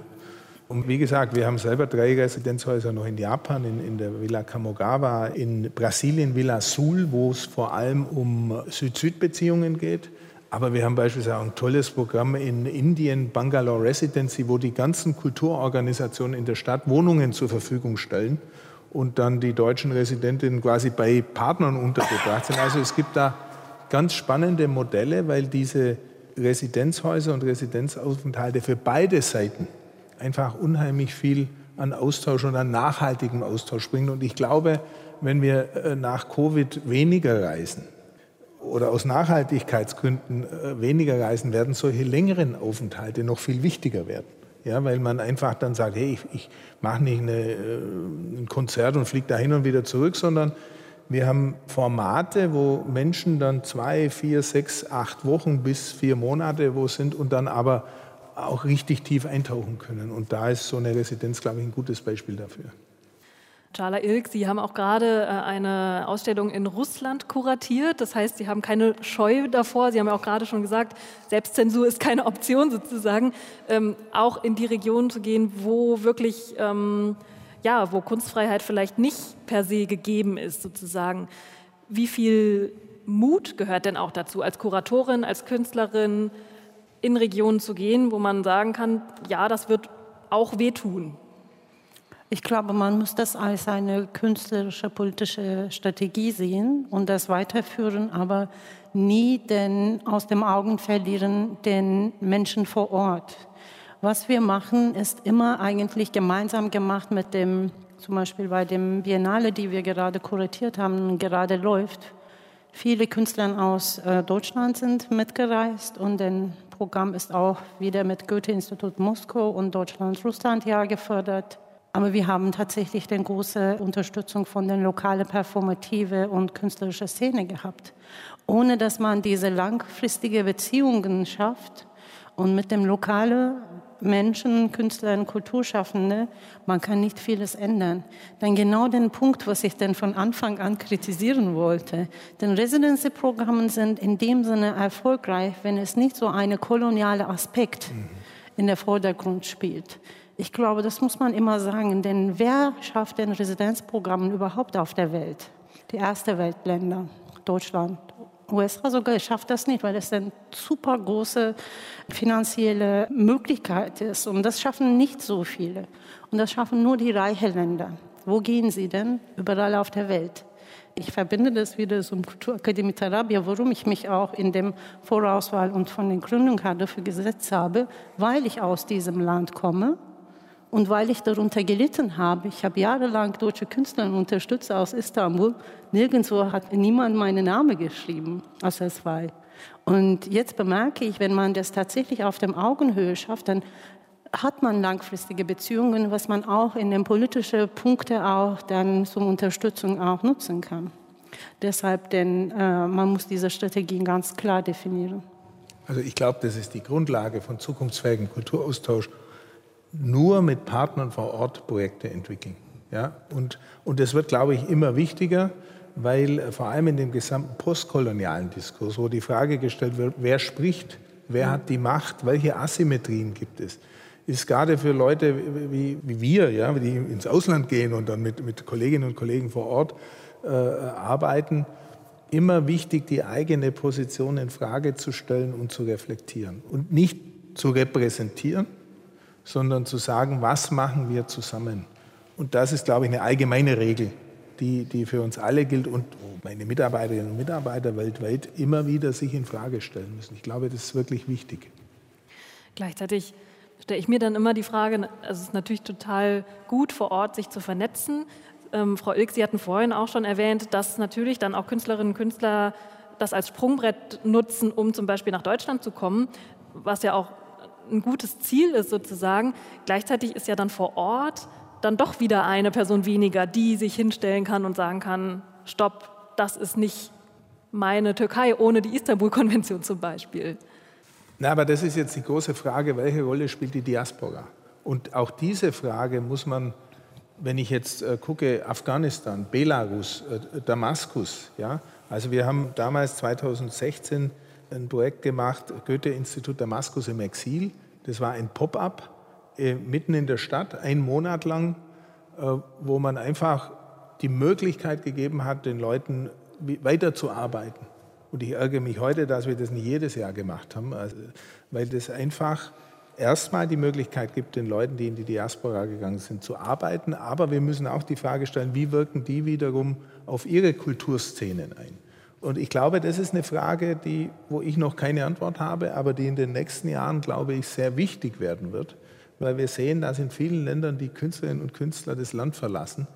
Und wie gesagt, wir haben selber drei Residenzhäuser noch in Japan, in, in der Villa Kamogawa, in Brasilien Villa Sul, wo es vor allem um Süd-Süd-Beziehungen geht. Aber wir haben beispielsweise auch ein tolles Programm in Indien, Bangalore Residency, wo die ganzen Kulturorganisationen in der Stadt Wohnungen zur Verfügung stellen und dann die deutschen Residentinnen quasi bei Partnern untergebracht sind. Also es gibt da ganz spannende Modelle, weil diese Residenzhäuser und Residenzaufenthalte für beide Seiten einfach unheimlich viel an Austausch und an nachhaltigem Austausch bringen. Und ich glaube, wenn wir äh, nach Covid weniger reisen, oder aus Nachhaltigkeitsgründen äh, weniger reisen, werden solche längeren Aufenthalte noch viel wichtiger werden. Ja, weil man einfach dann sagt, hey, ich, ich mache nicht eine, äh, ein Konzert und fliege dahin und wieder zurück, sondern wir haben Formate, wo Menschen dann zwei, vier, sechs, acht Wochen bis vier Monate wo sind und dann aber auch richtig tief eintauchen können. Und da ist so eine Residenz, glaube ich, ein gutes Beispiel dafür. Chala Ilk, Sie haben auch gerade äh, eine Ausstellung in Russland kuratiert. Das heißt, Sie haben keine Scheu davor. Sie haben ja auch gerade schon gesagt, Selbstzensur ist keine Option sozusagen, ähm, auch in die Region zu gehen, wo wirklich, ähm, ja, wo Kunstfreiheit vielleicht nicht per se gegeben ist sozusagen. Wie viel Mut gehört denn auch dazu, als Kuratorin, als Künstlerin in Regionen zu gehen, wo man sagen kann, ja, das wird auch wehtun? Ich glaube, man muss das als eine künstlerische, politische Strategie sehen und das weiterführen, aber nie den, aus dem Augen verlieren den Menschen vor Ort. Was wir machen, ist immer eigentlich gemeinsam gemacht mit dem, zum Beispiel bei dem Biennale, die wir gerade kuratiert haben, gerade läuft. Viele Künstler aus äh, Deutschland sind mitgereist und ein Programm ist auch wieder mit Goethe-Institut Moskau und Deutschland-Russland-Jahr gefördert. Aber wir haben tatsächlich eine große Unterstützung von der lokalen performative und künstlerischen Szene gehabt. Ohne dass man diese langfristige Beziehungen schafft und mit dem lokalen Menschen, Künstler und Kulturschaffende, man kann nicht vieles ändern. Denn genau den Punkt, was ich denn von Anfang an kritisieren wollte, denn Residency-Programme sind in dem Sinne erfolgreich, wenn es nicht so eine koloniale Aspekt in der Vordergrund spielt. Ich glaube, das muss man immer sagen, denn wer schafft denn Residenzprogramme überhaupt auf der Welt? Die erste Weltländer, Deutschland, USA sogar schafft das nicht, weil es eine super große finanzielle Möglichkeit ist. Und das schaffen nicht so viele. Und das schaffen nur die reichen Länder. Wo gehen sie denn? Überall auf der Welt. Ich verbinde das wieder zum Kulturakademie Tarabia, warum ich mich auch in dem Vorauswahl und von der Gründung her dafür gesetzt habe, weil ich aus diesem Land komme und weil ich darunter gelitten habe, ich habe jahrelang deutsche Künstler unterstützt aus Istanbul, nirgendwo hat niemand meinen Namen geschrieben, außer zwei. Und jetzt bemerke ich, wenn man das tatsächlich auf dem Augenhöhe schafft, dann hat man langfristige Beziehungen, was man auch in den politischen Punkten auch dann zum Unterstützung auch nutzen kann. Deshalb, denn äh, man muss diese Strategien ganz klar definieren. Also ich glaube, das ist die Grundlage von zukunftsfähigem Kulturaustausch nur mit Partnern vor Ort Projekte entwickeln. Ja? Und, und das wird, glaube ich, immer wichtiger, weil äh, vor allem in dem gesamten postkolonialen Diskurs, wo die Frage gestellt wird, wer spricht, wer hat die Macht, welche Asymmetrien gibt es, ist gerade für Leute wie, wie wir, ja, die ins Ausland gehen und dann mit, mit Kolleginnen und Kollegen vor Ort äh, arbeiten, immer wichtig, die eigene Position in Frage zu stellen und zu reflektieren und nicht zu repräsentieren, sondern zu sagen, was machen wir zusammen. Und das ist, glaube ich, eine allgemeine Regel, die, die für uns alle gilt und meine Mitarbeiterinnen und Mitarbeiter weltweit immer wieder sich in Frage stellen müssen. Ich glaube, das ist wirklich wichtig. Gleichzeitig stelle ich mir dann immer die Frage, also es ist natürlich total gut, vor Ort sich zu vernetzen. Ähm, Frau Ilk, Sie hatten vorhin auch schon erwähnt, dass natürlich dann auch Künstlerinnen und Künstler das als Sprungbrett nutzen, um zum Beispiel nach Deutschland zu kommen, was ja auch ein gutes Ziel ist sozusagen. Gleichzeitig ist ja dann vor Ort dann doch wieder eine Person weniger, die sich hinstellen kann und sagen kann, stopp, das ist nicht meine Türkei ohne die Istanbul-Konvention zum Beispiel. Na, aber das ist jetzt die große Frage, welche Rolle spielt die Diaspora? Und auch diese Frage muss man, wenn ich jetzt äh, gucke, Afghanistan, Belarus, äh, Damaskus, ja, also wir haben damals 2016 ein Projekt gemacht, Goethe-Institut Damaskus im Exil. Das war ein Pop-up äh, mitten in der Stadt, einen Monat lang, äh, wo man einfach die Möglichkeit gegeben hat, den Leuten weiterzuarbeiten. Und ich ärgere mich heute, dass wir das nicht jedes Jahr gemacht haben, also, weil das einfach erstmal die Möglichkeit gibt, den Leuten, die in die Diaspora gegangen sind, zu arbeiten. Aber wir müssen auch die Frage stellen, wie wirken die wiederum auf ihre Kulturszenen ein? Und ich glaube, das ist eine Frage, die, wo ich noch keine Antwort habe, aber die in den nächsten Jahren, glaube ich, sehr wichtig werden wird, weil wir sehen, dass in vielen Ländern die Künstlerinnen und Künstler das Land verlassen.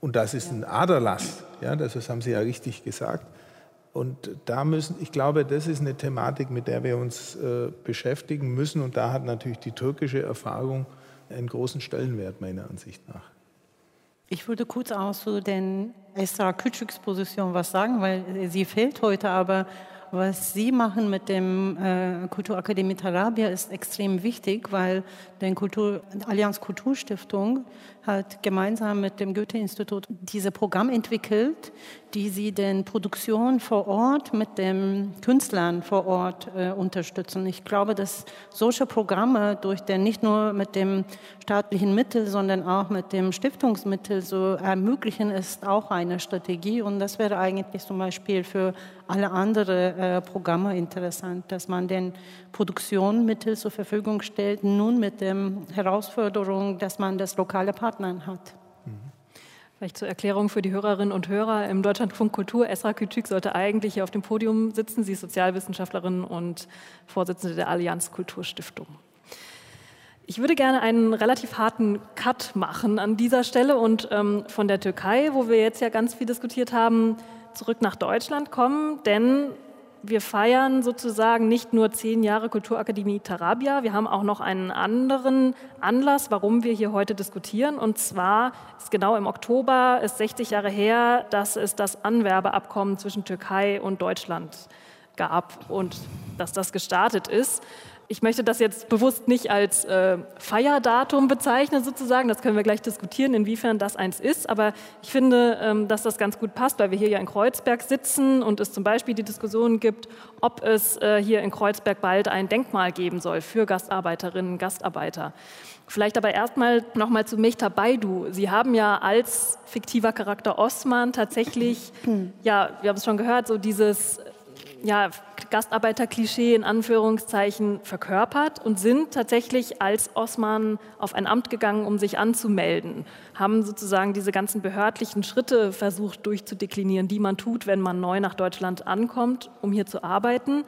Und das ist ein Aderlass, ja, das haben Sie ja richtig gesagt. Und da müssen, ich glaube, das ist eine Thematik, mit der wir uns äh, beschäftigen müssen. Und da hat natürlich die türkische Erfahrung einen großen Stellenwert, meiner Ansicht nach. Ich würde kurz auch zu den Esther Küçük's Position was sagen, weil sie fehlt heute, aber was Sie machen mit dem äh, Kulturakademie Tarabia ist extrem wichtig, weil die Kultur, Allianz Kulturstiftung hat gemeinsam mit dem Goethe-Institut diese Programm entwickelt, die sie den Produktionen vor Ort mit den Künstlern vor Ort äh, unterstützen. Ich glaube, dass solche Programme durch den nicht nur mit dem staatlichen Mittel, sondern auch mit dem Stiftungsmittel so ermöglichen, ist auch eine Strategie. Und das wäre eigentlich zum Beispiel für alle anderen äh, Programme interessant, dass man den Produktionsmittel zur Verfügung stellt, nun mit der Herausforderung, dass man das lokale Partner hat. Vielleicht zur Erklärung für die Hörerinnen und Hörer. Im Deutschlandfunk Kultur, Esra Küçük sollte eigentlich hier auf dem Podium sitzen. Sie ist Sozialwissenschaftlerin und Vorsitzende der Allianz Kulturstiftung. Ich würde gerne einen relativ harten Cut machen an dieser Stelle und ähm, von der Türkei, wo wir jetzt ja ganz viel diskutiert haben, zurück nach Deutschland kommen, denn wir feiern sozusagen nicht nur zehn Jahre Kulturakademie Tarabia, wir haben auch noch einen anderen Anlass, warum wir hier heute diskutieren. Und zwar ist genau im Oktober, ist 60 Jahre her, dass es das Anwerbeabkommen zwischen Türkei und Deutschland gab und dass das gestartet ist ich möchte das jetzt bewusst nicht als äh, Feierdatum bezeichnen, sozusagen. Das können wir gleich diskutieren, inwiefern das eins ist. Aber ich finde, ähm, dass das ganz gut passt, weil wir hier ja in Kreuzberg sitzen und es zum Beispiel die Diskussion gibt, ob es äh, hier in Kreuzberg bald ein Denkmal geben soll für Gastarbeiterinnen und Gastarbeiter. Vielleicht aber erstmal nochmal zu Mehta Baidu. Sie haben ja als fiktiver Charakter Osman tatsächlich, ja, wir haben es schon gehört, so dieses ja, Gastarbeiterklischee in Anführungszeichen verkörpert und sind tatsächlich als Osman auf ein Amt gegangen, um sich anzumelden, haben sozusagen diese ganzen behördlichen Schritte versucht durchzudeklinieren, die man tut, wenn man neu nach Deutschland ankommt, um hier zu arbeiten.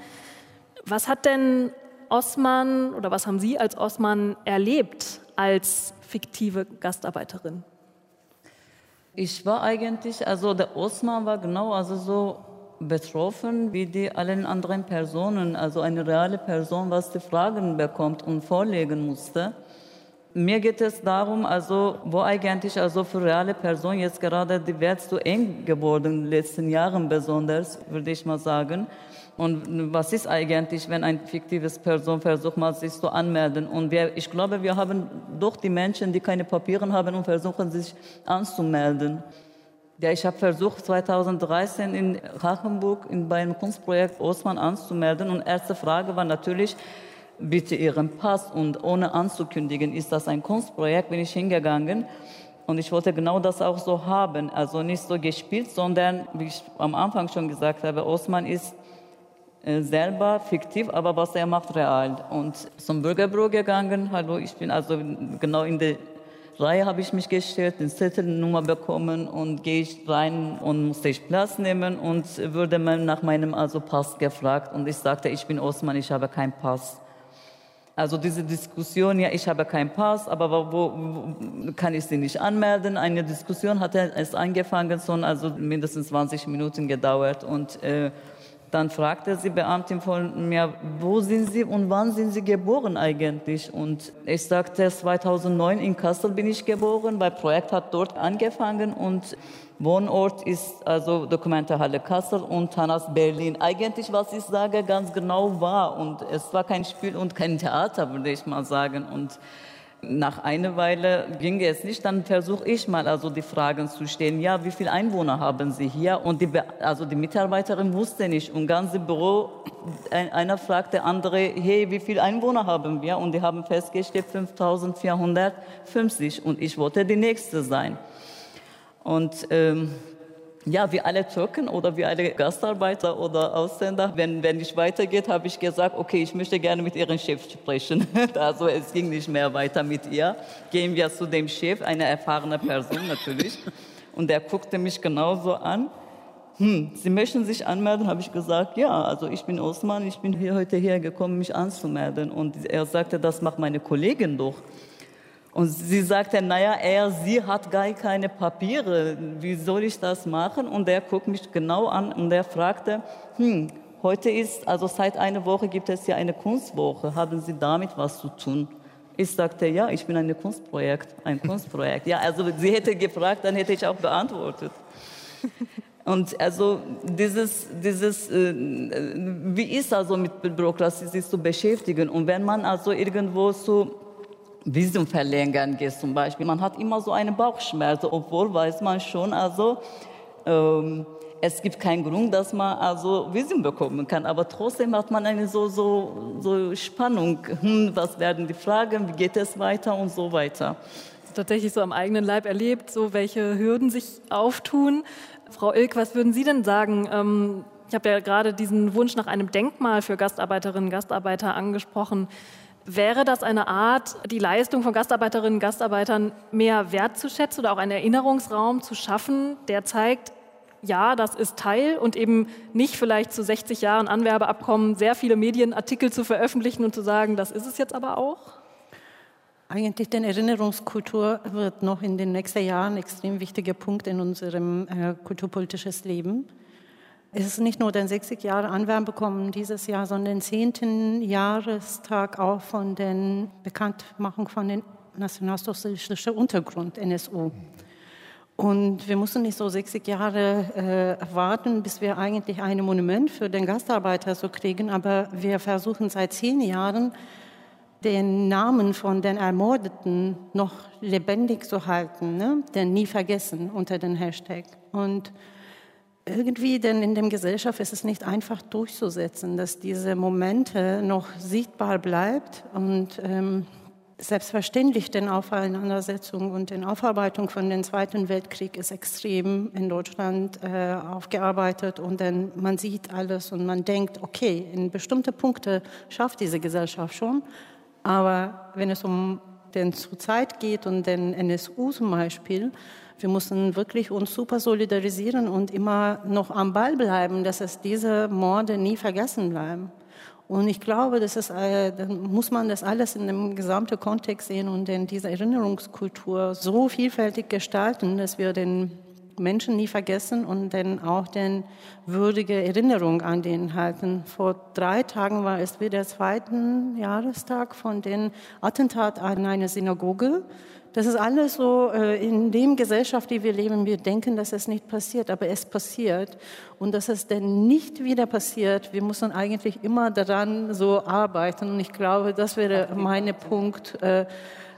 Was hat denn Osman oder was haben Sie als Osman erlebt als fiktive Gastarbeiterin? Ich war eigentlich, also der Osman war genau also so betroffen wie die allen anderen Personen, also eine reale Person, was die Fragen bekommt und vorlegen musste. Mir geht es darum, also wo eigentlich also für reale Personen jetzt gerade die Welt so eng geworden in den letzten Jahren besonders, würde ich mal sagen. Und was ist eigentlich, wenn ein fiktives Person versucht mal sich zu anmelden? Und wir, ich glaube, wir haben doch die Menschen, die keine Papiere haben und versuchen sich anzumelden. Ja, ich habe versucht 2013 in Hachenburg in, bei einem Kunstprojekt Osman anzumelden und erste Frage war natürlich, bitte Ihren Pass und ohne anzukündigen, ist das ein Kunstprojekt, bin ich hingegangen und ich wollte genau das auch so haben, also nicht so gespielt, sondern wie ich am Anfang schon gesagt habe, Osman ist äh, selber fiktiv, aber was er macht real. Und zum Bürgerbüro gegangen, hallo, ich bin also genau in der Reihe habe ich mich gestellt, den Zettelnummer bekommen und gehe ich rein und musste ich Platz nehmen und wurde nach meinem also Pass gefragt und ich sagte, ich bin Osman, ich habe keinen Pass. Also diese Diskussion, ja, ich habe keinen Pass, aber wo, wo kann ich sie nicht anmelden? Eine Diskussion hat es angefangen, schon also mindestens 20 Minuten gedauert und äh, dann fragte die Beamtin von mir, wo sind Sie und wann sind Sie geboren eigentlich? Und ich sagte, 2009 in Kassel bin ich geboren, weil Projekt hat dort angefangen und Wohnort ist also Dokumentarhalle Kassel und Tanas Berlin. Eigentlich, was ich sage, ganz genau war und es war kein Spiel und kein Theater, würde ich mal sagen. Und nach einer Weile ging es nicht, dann versuche ich mal also die Fragen zu stellen. Ja, wie viele Einwohner haben Sie hier? Und die, also die Mitarbeiterin wusste nicht. Und ganze Büro, einer fragte andere, hey, wie viele Einwohner haben wir? Und die haben festgestellt 5450. Und ich wollte die Nächste sein. Und ähm, ja, wie alle Türken oder wie alle Gastarbeiter oder Ausländer, wenn, wenn nicht weitergeht, habe ich gesagt, okay, ich möchte gerne mit Ihrem Chef sprechen. also es ging nicht mehr weiter mit ihr. Gehen wir zu dem Chef, eine erfahrene Person natürlich. Und der guckte mich genauso an. Hm, Sie möchten sich anmelden? Habe ich gesagt, ja, also ich bin Osman, ich bin hier heute hergekommen, mich anzumelden. Und er sagte, das macht meine Kollegin doch. Und sie sagte, naja, er, sie hat gar keine Papiere, wie soll ich das machen? Und er guckt mich genau an und er fragte, hm, heute ist, also seit einer Woche gibt es ja eine Kunstwoche, haben Sie damit was zu tun? Ich sagte, ja, ich bin ein Kunstprojekt, ein Kunstprojekt. Ja, also sie hätte gefragt, dann hätte ich auch beantwortet. Und also dieses, dieses, äh, wie ist also mit Bürokratie sich zu beschäftigen? Und wenn man also irgendwo so Visum verlängern gehst zum Beispiel. Man hat immer so eine Bauchschmerze, obwohl weiß man schon, also ähm, es gibt keinen Grund, dass man also Visum bekommen kann. Aber trotzdem hat man eine so, so, so Spannung. Hm, was werden die Fragen? Wie geht es weiter und so weiter? Tatsächlich so am eigenen Leib erlebt, so welche Hürden sich auftun. Frau Ilk, was würden Sie denn sagen? Ähm, ich habe ja gerade diesen Wunsch nach einem Denkmal für Gastarbeiterinnen und Gastarbeiter angesprochen. Wäre das eine Art, die Leistung von Gastarbeiterinnen und Gastarbeitern mehr wertzuschätzen oder auch einen Erinnerungsraum zu schaffen, der zeigt, ja, das ist Teil und eben nicht vielleicht zu 60 Jahren Anwerbeabkommen sehr viele Medienartikel zu veröffentlichen und zu sagen, das ist es jetzt aber auch? Eigentlich die Erinnerungskultur wird noch in den nächsten Jahren ein extrem wichtiger Punkt in unserem äh, kulturpolitisches Leben. Es ist nicht nur der 60 Jahre Anwerbekommen dieses Jahr, sondern den 10. Jahrestag auch von den Bekanntmachung von den nationalsozialistischen Untergrund, NSU. Und wir mussten nicht so 60 Jahre äh, warten, bis wir eigentlich ein Monument für den Gastarbeiter so kriegen, aber wir versuchen seit zehn Jahren, den Namen von den Ermordeten noch lebendig zu halten, ne? den nie vergessen unter den Hashtag. Und irgendwie denn in der Gesellschaft ist es nicht einfach durchzusetzen, dass diese Momente noch sichtbar bleibt und ähm, selbstverständlich den Auseinandersetzung und den Aufarbeitung von dem Zweiten Weltkrieg ist extrem in Deutschland äh, aufgearbeitet und dann man sieht alles und man denkt, okay, in bestimmte Punkte schafft diese Gesellschaft schon, aber wenn es um den Zurzeit geht und den NSU zum Beispiel, wir müssen wirklich uns super solidarisieren und immer noch am Ball bleiben, dass es diese Morde nie vergessen bleiben. Und ich glaube, das ist, äh, dann muss man das alles in dem gesamten Kontext sehen und in dieser Erinnerungskultur so vielfältig gestalten, dass wir den Menschen nie vergessen und dann auch den würdige Erinnerung an den halten. Vor drei Tagen war es wieder der zweite Jahrestag von dem Attentat an eine Synagoge. Das ist alles so äh, in dem Gesellschaft, die wir leben. Wir denken, dass es nicht passiert, aber es passiert. Und dass es denn nicht wieder passiert, wir müssen eigentlich immer daran so arbeiten. Und ich glaube, das wäre mein Punkt. Äh,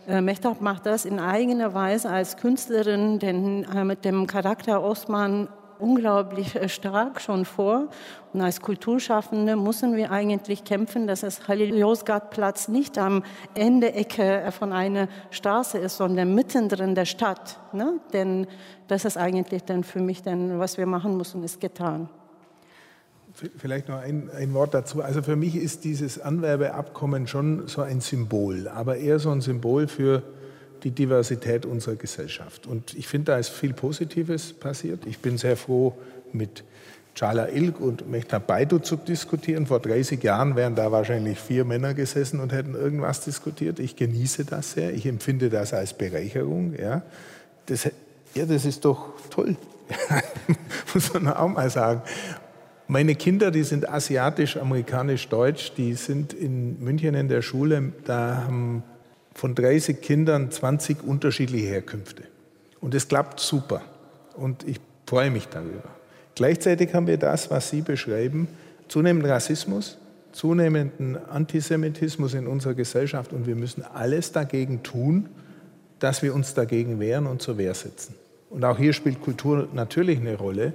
äh, Mehtab macht das in eigener Weise als Künstlerin, denn mit dem Charakter Osman unglaublich äh, stark schon vor. Und als Kulturschaffende müssen wir eigentlich kämpfen, dass es Halil Yozgat Platz nicht am Ende Ecke von einer Straße ist, sondern mittendrin der Stadt. Ne? Denn das ist eigentlich dann für mich, dann, was wir machen müssen, ist getan. Vielleicht noch ein, ein, Wort dazu. Also für mich ist dieses Anwerbeabkommen schon so ein Symbol, aber eher so ein Symbol für die Diversität unserer Gesellschaft. Und ich finde, da ist viel Positives passiert. Ich bin sehr froh, mit Chala Ilk und Mehtab Baidu zu diskutieren. Vor 30 Jahren wären da wahrscheinlich vier Männer gesessen und hätten irgendwas diskutiert. Ich genieße das sehr. Ich empfinde das als Bereicherung. Ja, das, ja, das ist doch toll. Muss man auch mal sagen. Meine Kinder, die sind asiatisch, amerikanisch, deutsch, die sind in München in der Schule. Da haben von 30 Kindern 20 unterschiedliche Herkünfte. Und es klappt super. Und ich freue mich darüber. Gleichzeitig haben wir das, was Sie beschreiben, zunehmenden Rassismus, zunehmenden Antisemitismus in unserer Gesellschaft. Und wir müssen alles dagegen tun, dass wir uns dagegen wehren und zur Wehr setzen. Und auch hier spielt Kultur natürlich eine Rolle.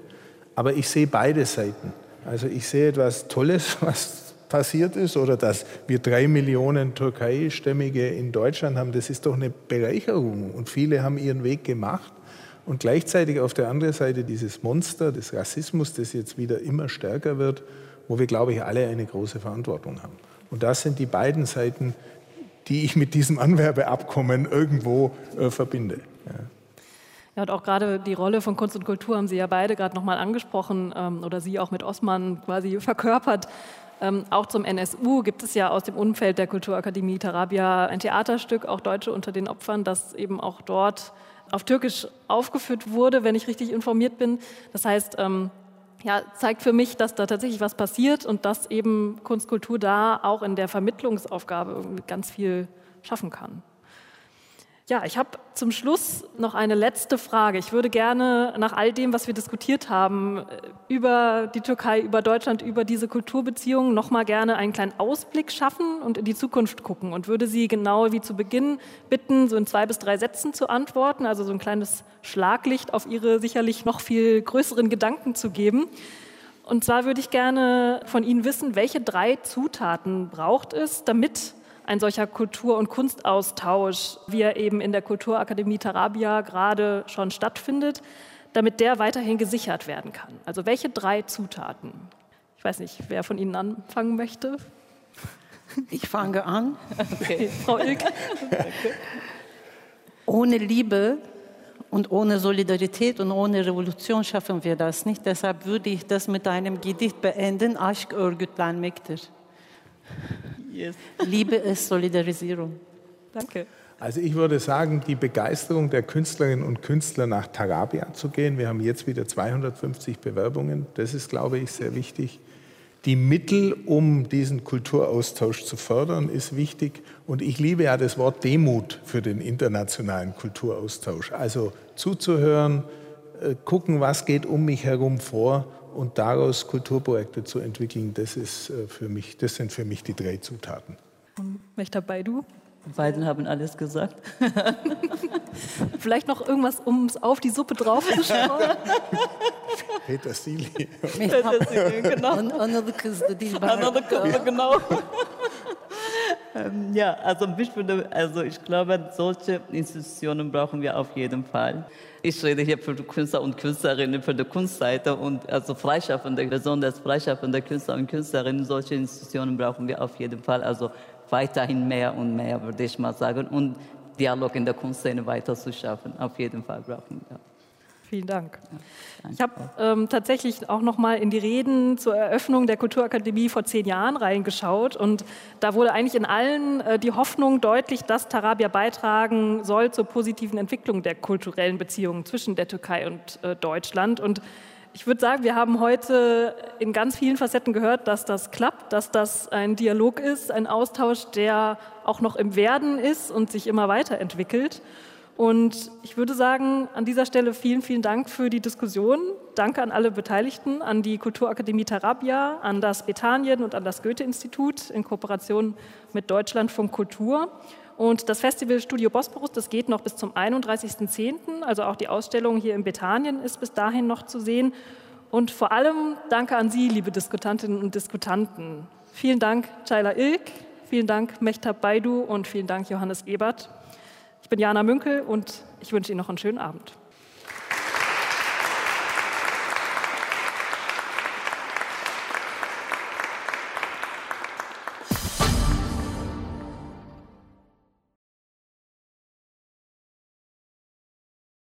Aber ich sehe beide Seiten. Also ich sehe etwas Tolles, was passiert ist oder dass wir drei Millionen Türkei-Stämmige in Deutschland haben, das ist doch eine Bereicherung. Und viele haben ihren Weg gemacht. Und gleichzeitig auf der anderen Seite dieses Monster des Rassismus, das jetzt wieder immer stärker wird, wo wir, glaube ich, alle eine große Verantwortung haben. Und das sind die beiden Seiten, die ich mit diesem Anwerbeabkommen irgendwo äh, verbinde. Ja. Ja, und auch gerade die Rolle von Kunst und Kultur haben Sie ja beide gerade nochmal angesprochen ähm, oder Sie auch mit Osman quasi verkörpert. Ähm, auch zum NSU gibt es ja aus dem Umfeld der Kulturakademie Tarabia ein Theaterstück, auch Deutsche unter den Opfern, das eben auch dort auf Türkisch aufgeführt wurde, wenn ich richtig informiert bin. Das heißt, ähm, ja, zeigt für mich, dass da tatsächlich was passiert und dass eben Kunstkultur da auch in der Vermittlungsaufgabe ganz viel schaffen kann. Ja, ich habe zum Schluss noch eine letzte Frage. Ich würde gerne nach all dem, was wir diskutiert haben, äh, über die Türkei, über Deutschland, über diese Kulturbeziehungen, noch mal gerne einen kleinen Ausblick schaffen und in die Zukunft gucken und würde Sie genau wie zu Beginn bitten, so in zwei bis drei Sätzen zu antworten, also so ein kleines Schlaglicht auf Ihre sicherlich noch viel größeren Gedanken zu geben. Und zwar würde ich gerne von Ihnen wissen, welche drei Zutaten braucht es, damit ein solcher Kultur- und Kunstaustausch, wie er eben in der Kulturakademie Tarabia gerade schon stattfindet, damit der weiterhin gesichert werden kann. Also welche drei Zutaten? Ich weiß nicht, wer von Ihnen anfangen möchte. Ich fange an. Okay, Frau Ilk. Ohne Liebe und ohne Solidarität und ohne Revolution schaffen wir das nicht. Deshalb würde ich das mit einem Gedicht beenden, Aşk örgütlenmektir. Yes. Liebe ist Solidarisierung. Danke. Also ich würde sagen, die Begeisterung der Künstlerinnen und Künstler nach Tarabia zu gehen. Wir haben jetzt wieder 250 Bewerbungen. Das ist, glaube ich, sehr wichtig. Die Mittel, um diesen Kulturaustausch zu fördern, ist wichtig. Und ich liebe ja das Wort Demut für den internationalen Kulturaustausch. Also zuzuhören, äh, gucken, was geht um mich herum vor und daraus Kulturprojekte zu entwickeln, das, ist äh, für mich, das sind für mich die drei Zutaten. Möchte dabei du? Beiden haben alles gesagt. Vielleicht noch irgendwas, um es auf die Suppe drauf zu schauen. Petersilie. Petersilie, genau. Another Another genau. Ähm, ja, also ich, finde, also ich glaube, solche Institutionen brauchen wir auf jeden Fall. Ich rede hier für die Künstler und Künstlerinnen, für die Kunstseite und also Freischaffende, besonders freischaffende Künstler und Künstlerinnen. Solche Institutionen brauchen wir auf jeden Fall. Also weiterhin mehr und mehr, würde ich mal sagen. Und Dialog in der Kunstszene weiter zu schaffen. Auf jeden Fall brauchen wir. Vielen Dank. Ja, ich habe ähm, tatsächlich auch noch mal in die Reden zur Eröffnung der Kulturakademie vor zehn Jahren reingeschaut und da wurde eigentlich in allen äh, die Hoffnung deutlich, dass Tarabia beitragen soll zur positiven Entwicklung der kulturellen Beziehungen zwischen der Türkei und äh, Deutschland. Und ich würde sagen, wir haben heute in ganz vielen Facetten gehört, dass das klappt, dass das ein Dialog ist, ein Austausch, der auch noch im Werden ist und sich immer weiterentwickelt. Und ich würde sagen, an dieser Stelle vielen, vielen Dank für die Diskussion. Danke an alle Beteiligten, an die Kulturakademie Tarabia, an das Bethanien und an das Goethe-Institut in Kooperation mit Deutschlandfunk Kultur. Und das Festival Studio Bosporus, das geht noch bis zum 31.10., also auch die Ausstellung hier in Bethanien ist bis dahin noch zu sehen. Und vor allem danke an Sie, liebe Diskutantinnen und Diskutanten. Vielen Dank, Chayla Ilk, vielen Dank, Mechtab Baidu und vielen Dank, Johannes Ebert. Ich bin Jana Münkel und ich wünsche Ihnen noch einen schönen Abend.